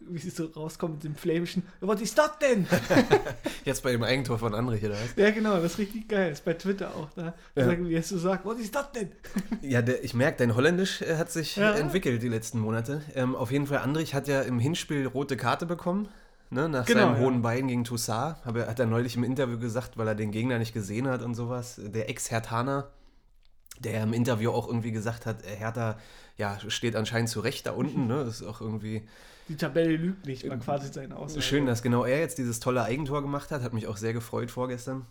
wie sie so rauskommt mit dem flämischen, was ist das denn? Jetzt bei dem Eigentor von André hier, da heißt. ja genau, das ist richtig geil, ist bei Twitter auch da. Ja. Sagen, wie er so sagt, was ist das denn? Ja, der, ich merke, dein Holländisch äh, hat sich Ja. äh, entwickelt die letzten Monate. Ähm, auf jeden Fall, Andrich hat ja im Hinspiel rote Karte bekommen. Ne, nach Genau, seinem ja. hohen Bein gegen Toussaint. Er, hat er neulich im Interview gesagt, weil er den Gegner nicht gesehen hat und sowas. Der Ex-Hertaner, der ja im Interview auch irgendwie gesagt hat, äh, Hertha ja, steht anscheinend zu Recht da unten. Ne? Ist auch irgendwie Die Tabelle lügt nicht, war quasi seine Aussage. schön, dass genau er jetzt dieses tolle Eigentor gemacht hat. Hat mich auch sehr gefreut vorgestern.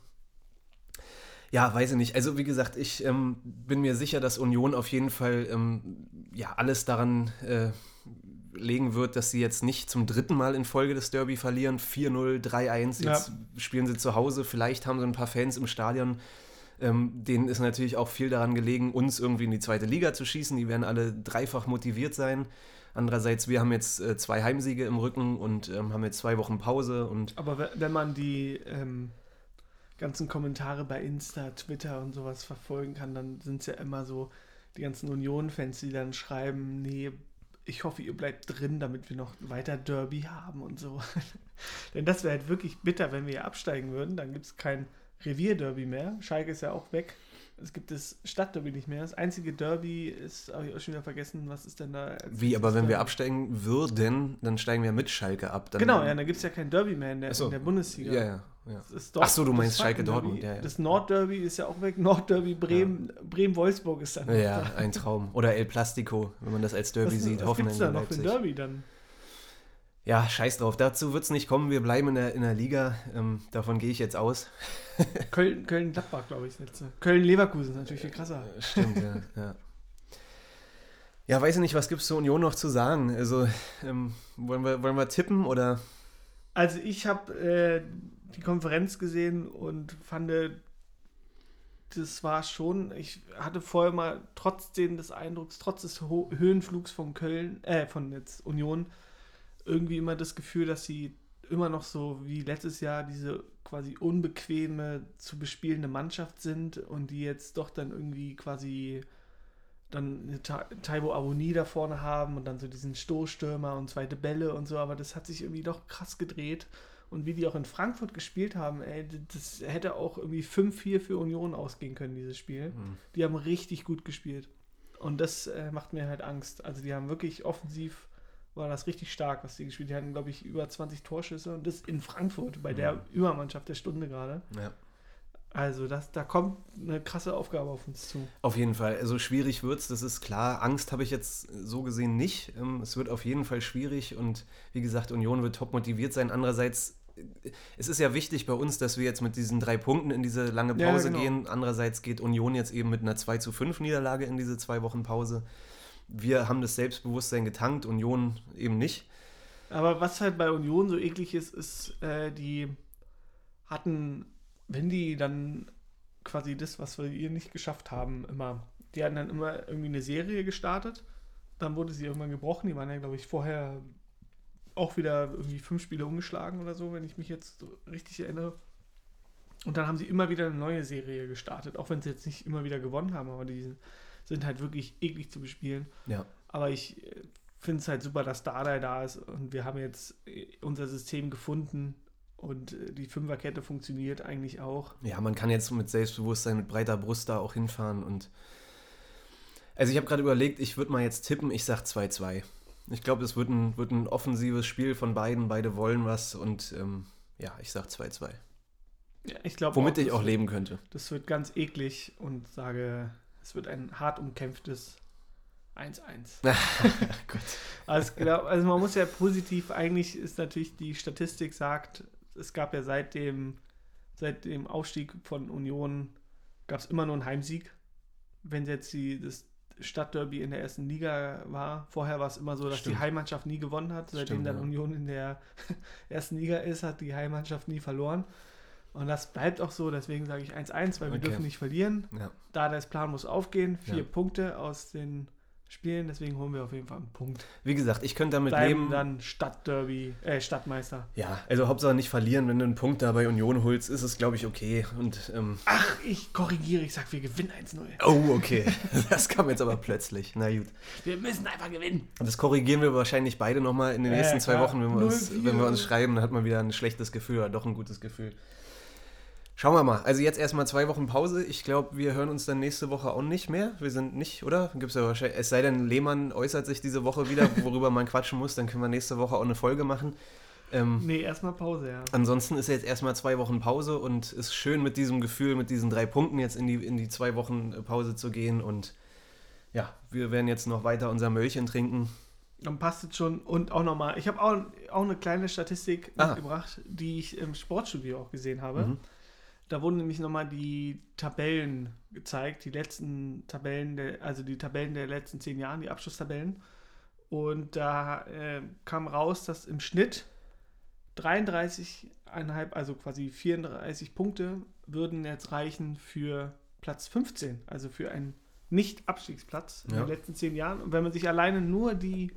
Ja, weiß ich nicht. Also wie gesagt, ich ähm, bin mir sicher, dass Union auf jeden Fall ähm, ja, alles daran äh, legen wird, dass sie jetzt nicht zum dritten Mal in Folge das Derby verlieren. 4-0, 3-1, jetzt spielen sie zu Hause. Vielleicht haben sie ein paar Fans im Stadion. Ähm, denen ist natürlich auch viel daran gelegen, uns irgendwie in die zweite Liga zu schießen. Die werden alle dreifach motiviert sein. Andererseits, wir haben jetzt äh, zwei Heimsiege im Rücken und ähm, haben jetzt zwei Wochen Pause und Aber we- wenn man die ähm, ganzen Kommentare bei Insta, Twitter und sowas verfolgen kann, dann sind es ja immer so die ganzen Union-Fans, die dann schreiben, nee, ich hoffe, ihr bleibt drin, damit wir noch weiter Derby haben und so. Denn das wäre halt wirklich bitter, wenn wir absteigen würden. Dann gibt es kein Revierderby mehr. Schalke ist ja auch weg. Es gibt das Stadtderby nicht mehr. Das einzige Derby ist, habe ich auch schon wieder vergessen, was ist denn da? Wie, aber wenn wir absteigen würden, dann steigen wir mit Schalke ab. Genau, ja, dann gibt es ja kein Derby mehr in der, Achso. in der Bundesliga. Ja, ja. ja. Ach so, du meinst Schalke. Dortmund, ja, ja. Das Nordderby ist ja auch weg. Nordderby Bremen, Bremen-Wolfsburg ist dann Ja, da. ein Traum. Oder El Plastico, wenn man das als Derby Was, sieht. was Hoffenheim gibt's da noch für ein. Derby dann? Ja, scheiß drauf. Dazu wird es nicht kommen. Wir bleiben in der, in der Liga. Ähm, davon gehe ich jetzt aus. Köln, Köln-Gladbach, glaube ich, das letzte. Köln-Leverkusen ist natürlich viel krasser. Stimmt, ja, ja. Ja, weiß ich nicht, was gibt es zur Union noch zu sagen? Also, ähm, wollen, wir, wollen wir tippen oder? Also ich habe äh, die Konferenz gesehen und fand, das war schon, ich hatte vorher mal trotzdem des Eindrucks, trotz des Ho Höhenflugs von Köln, äh, von jetzt Union, irgendwie immer das Gefühl, dass sie immer noch so wie letztes Jahr diese quasi unbequeme zu bespielende Mannschaft sind und die jetzt doch dann irgendwie quasi dann Taibo Avoni da vorne haben und dann so diesen Stoßstürmer und zweite Bälle und so, aber das hat sich irgendwie doch krass gedreht. Und wie die auch in Frankfurt gespielt haben, ey, das hätte auch irgendwie 5-4 für Union ausgehen können, dieses Spiel. Hm. Die haben richtig gut gespielt. Und das äh, macht mir halt Angst. Also die haben wirklich offensiv, war das richtig stark, was die gespielt haben. Die hatten, glaube ich, über 20 Torschüsse und das in Frankfurt, bei der Übermannschaft der Stunde gerade. Ja. Also das, da kommt eine krasse Aufgabe auf uns zu. Auf jeden Fall. Also schwierig wird's, das ist klar. Angst habe ich jetzt so gesehen nicht. Ähm, Es wird auf jeden Fall schwierig und wie gesagt, Union wird top motiviert sein. Andererseits, äh, es ist ja wichtig bei uns, dass wir jetzt mit diesen drei Punkten in diese lange Ja, Pause genau. gehen. Andererseits geht Union jetzt eben mit einer 2 zu 5 Niederlage in diese zwei Wochen Pause. Wir haben das Selbstbewusstsein getankt, Union eben nicht. Aber was halt bei Union so eklig ist, ist, äh, die hatten, wenn die dann quasi das, was wir hier nicht geschafft haben, immer, die hatten dann immer irgendwie eine Serie gestartet, dann wurde sie irgendwann gebrochen, die waren ja, glaube ich, vorher auch wieder irgendwie fünf Spiele umgeschlagen oder so, wenn ich mich jetzt richtig erinnere. Und dann haben sie immer wieder eine neue Serie gestartet, auch wenn sie jetzt nicht immer wieder gewonnen haben, aber die sind halt wirklich eklig zu bespielen. Ja. Aber ich äh, finde es halt super, dass Dardai da ist und wir haben jetzt äh, unser System gefunden und äh, die Fünferkette funktioniert eigentlich auch. Ja, man kann jetzt mit Selbstbewusstsein, mit breiter Brust da auch hinfahren und. Also, ich habe gerade überlegt, ich würde mal jetzt tippen, ich sag 2-2. Ich glaube, es wird ein, wird ein offensives Spiel von beiden, beide wollen was und ähm, ja, ich sag 2-2. Ja, ich glaube, Womit ich das auch leben könnte. Das wird ganz eklig und sage, es wird ein hart umkämpftes 1-1. Gut. Also, also man muss ja positiv, eigentlich ist natürlich die Statistik sagt, es gab ja seit dem, seit dem Aufstieg von Union, gab es immer nur einen Heimsieg. Wenn jetzt die, das Stadtderby in der ersten Liga war, vorher war es immer so, dass Stimmt. die Heimmannschaft nie gewonnen hat. Seitdem Stimmt, dann ja. Union in der ersten Liga ist, hat die Heimmannschaft nie verloren. Und das bleibt auch so, deswegen sage ich 1-1, weil wir Okay. dürfen nicht verlieren. Ja. Da das Plan muss aufgehen, vier Ja. Punkte aus den Spielen, deswegen holen wir auf jeden Fall einen Punkt Wie gesagt, ich könnte damit bleiben leben. dann Stadtderby, äh, Stadtmeister. Ja, also Hauptsache nicht verlieren, wenn du einen Punkt da bei Union holst, ist es, glaube ich, okay. Und, ähm, Ach, ich korrigiere, ich sag, wir gewinnen 1-0. oh, okay. Das kam jetzt aber plötzlich. Na gut. Wir müssen einfach gewinnen. Und das korrigieren wir wahrscheinlich beide nochmal in den Ja, nächsten zwei klar. Wochen, wenn wir, uns, 0-4. wenn wir uns schreiben, dann hat man wieder ein schlechtes Gefühl oder doch ein gutes Gefühl. Schauen wir mal. Also jetzt erstmal zwei Wochen Pause. Ich glaube, wir hören uns dann nächste Woche auch nicht mehr. Wir sind nicht, oder? Gibt's ja wahrscheinlich. Es sei denn, Lehmann äußert sich diese Woche wieder, worüber man quatschen muss, dann können wir nächste Woche auch eine Folge machen. Ähm, Nee, erstmal Pause, ja. Ansonsten ist jetzt erstmal zwei Wochen Pause und ist schön mit diesem Gefühl, mit diesen drei Punkten jetzt in die, in die zwei Wochen äh, Pause zu gehen. Und ja, wir werden jetzt noch weiter unser Möllchen trinken. Dann passt es schon. Und auch nochmal, ich habe auch, auch eine kleine Statistik Ah. mitgebracht, die ich im Sportstudio auch gesehen habe. Mhm. Da wurden nämlich nochmal die Tabellen gezeigt, die letzten Tabellen, der, also die Tabellen der letzten zehn Jahre, die Abschlusstabellen. Und da äh, kam raus, dass im Schnitt 33,5, also quasi 34 Punkte würden jetzt reichen für Platz 15, also für einen Nicht-Abstiegsplatz in Ja. den letzten zehn Jahren. Und wenn man sich alleine nur die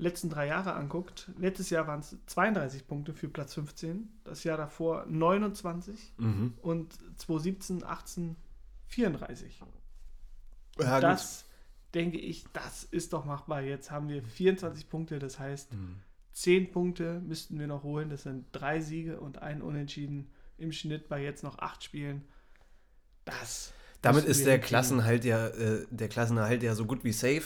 letzten drei Jahre anguckt, letztes Jahr waren es 32 Punkte für Platz 15, das Jahr davor 29 Mhm. und 2017, 18, 34. Ja, das denke ich, das ist doch machbar. Jetzt haben wir 24 Punkte, das heißt, Mhm. 10 Punkte müssten wir noch holen. Das sind drei Siege und ein Unentschieden im Schnitt bei jetzt noch acht Spielen. Das. Damit ist der. Klassenhalt ja, äh, der Klassenerhalt ja so gut wie safe.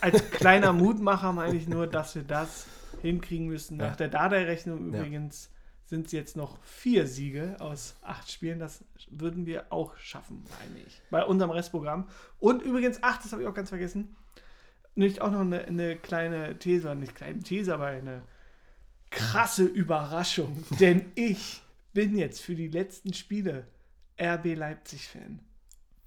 Als kleiner Mutmacher meine ich nur, dass wir das hinkriegen müssen. Nach Ja. der Dardai-Rechnung Ja. übrigens sind es jetzt noch vier Siege aus acht Spielen. Das würden wir auch schaffen, meine ich. Bei unserem Restprogramm. Und übrigens, ach, das habe ich auch ganz vergessen. Nicht auch noch eine, eine kleine These, nicht kleine These, aber eine krasse Überraschung. Denn ich bin jetzt für die letzten Spiele RB Leipzig-Fan.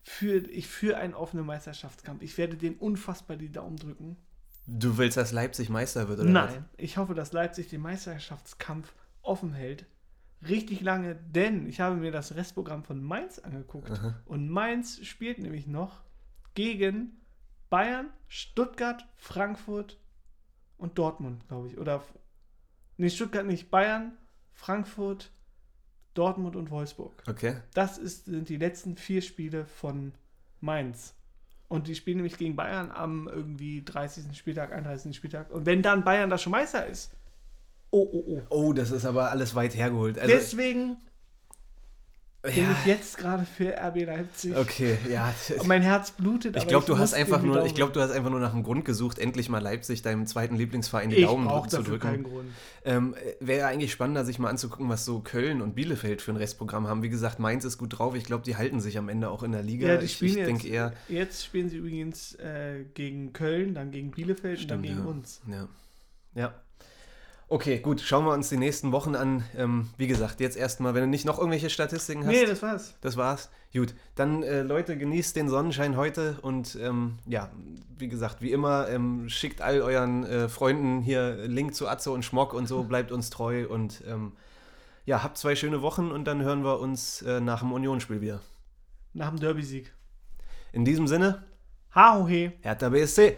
Für, ich führe einen offenen Meisterschaftskampf. Ich werde den unfassbar die Daumen drücken. Du willst, dass Leipzig Meister wird, oder? Nein, ich hoffe, dass Leipzig den Meisterschaftskampf offen hält. Richtig lange, denn ich habe mir das Restprogramm von Mainz angeguckt. Und Mainz spielt nämlich noch gegen Bayern, Stuttgart, Frankfurt und Dortmund, glaube ich. Oder. Nee, Stuttgart nicht. Bayern, Frankfurt, Dortmund und Wolfsburg. Okay. Das ist, sind die letzten vier Spiele von Mainz. Und die spielen nämlich gegen Bayern am irgendwie 30. Spieltag, 31. Spieltag. Und wenn dann Bayern da schon Meister ist, oh, oh, oh. Oh, das ist aber alles weit hergeholt. Also, Deswegen bin ja, ich jetzt gerade für RB Leipzig. okay, ja. Und mein Herz blutet. Ich glaube, du hast einfach nur, ich glaube, du hast einfach nur nach einem Grund gesucht, endlich mal Leipzig, deinem zweiten Lieblingsverein, die ich Daumen zu dafür keinen drücken. Grund. Ähm, Wäre ja eigentlich spannender, sich mal anzugucken, was so Köln und Bielefeld für ein Restprogramm haben. Wie gesagt, Mainz ist gut drauf. Ich glaube, die halten sich am Ende auch in der Liga. Ja, die ich spielen ich jetzt. denke eher. Jetzt spielen sie übrigens äh, gegen Köln, dann gegen Bielefeld und dann Stimmt, gegen ja. uns. Ja. Ja. Okay, gut, schauen wir uns die nächsten Wochen an. Ähm, wie gesagt, jetzt erstmal, wenn du nicht noch irgendwelche Statistiken hast. Nee, das war's. Das war's. Gut. Dann, äh, Leute, genießt den Sonnenschein heute und ähm, ja, wie gesagt, wie immer, ähm, schickt all euren äh, Freunden hier Link zu Atze und Schmock und so, bleibt uns treu und ähm, ja, habt zwei schöne Wochen und dann hören wir uns äh, nach dem Unionsspiel wieder. Nach dem Derby-Sieg. In diesem Sinne, Ha, ho, he. Hertha BSC.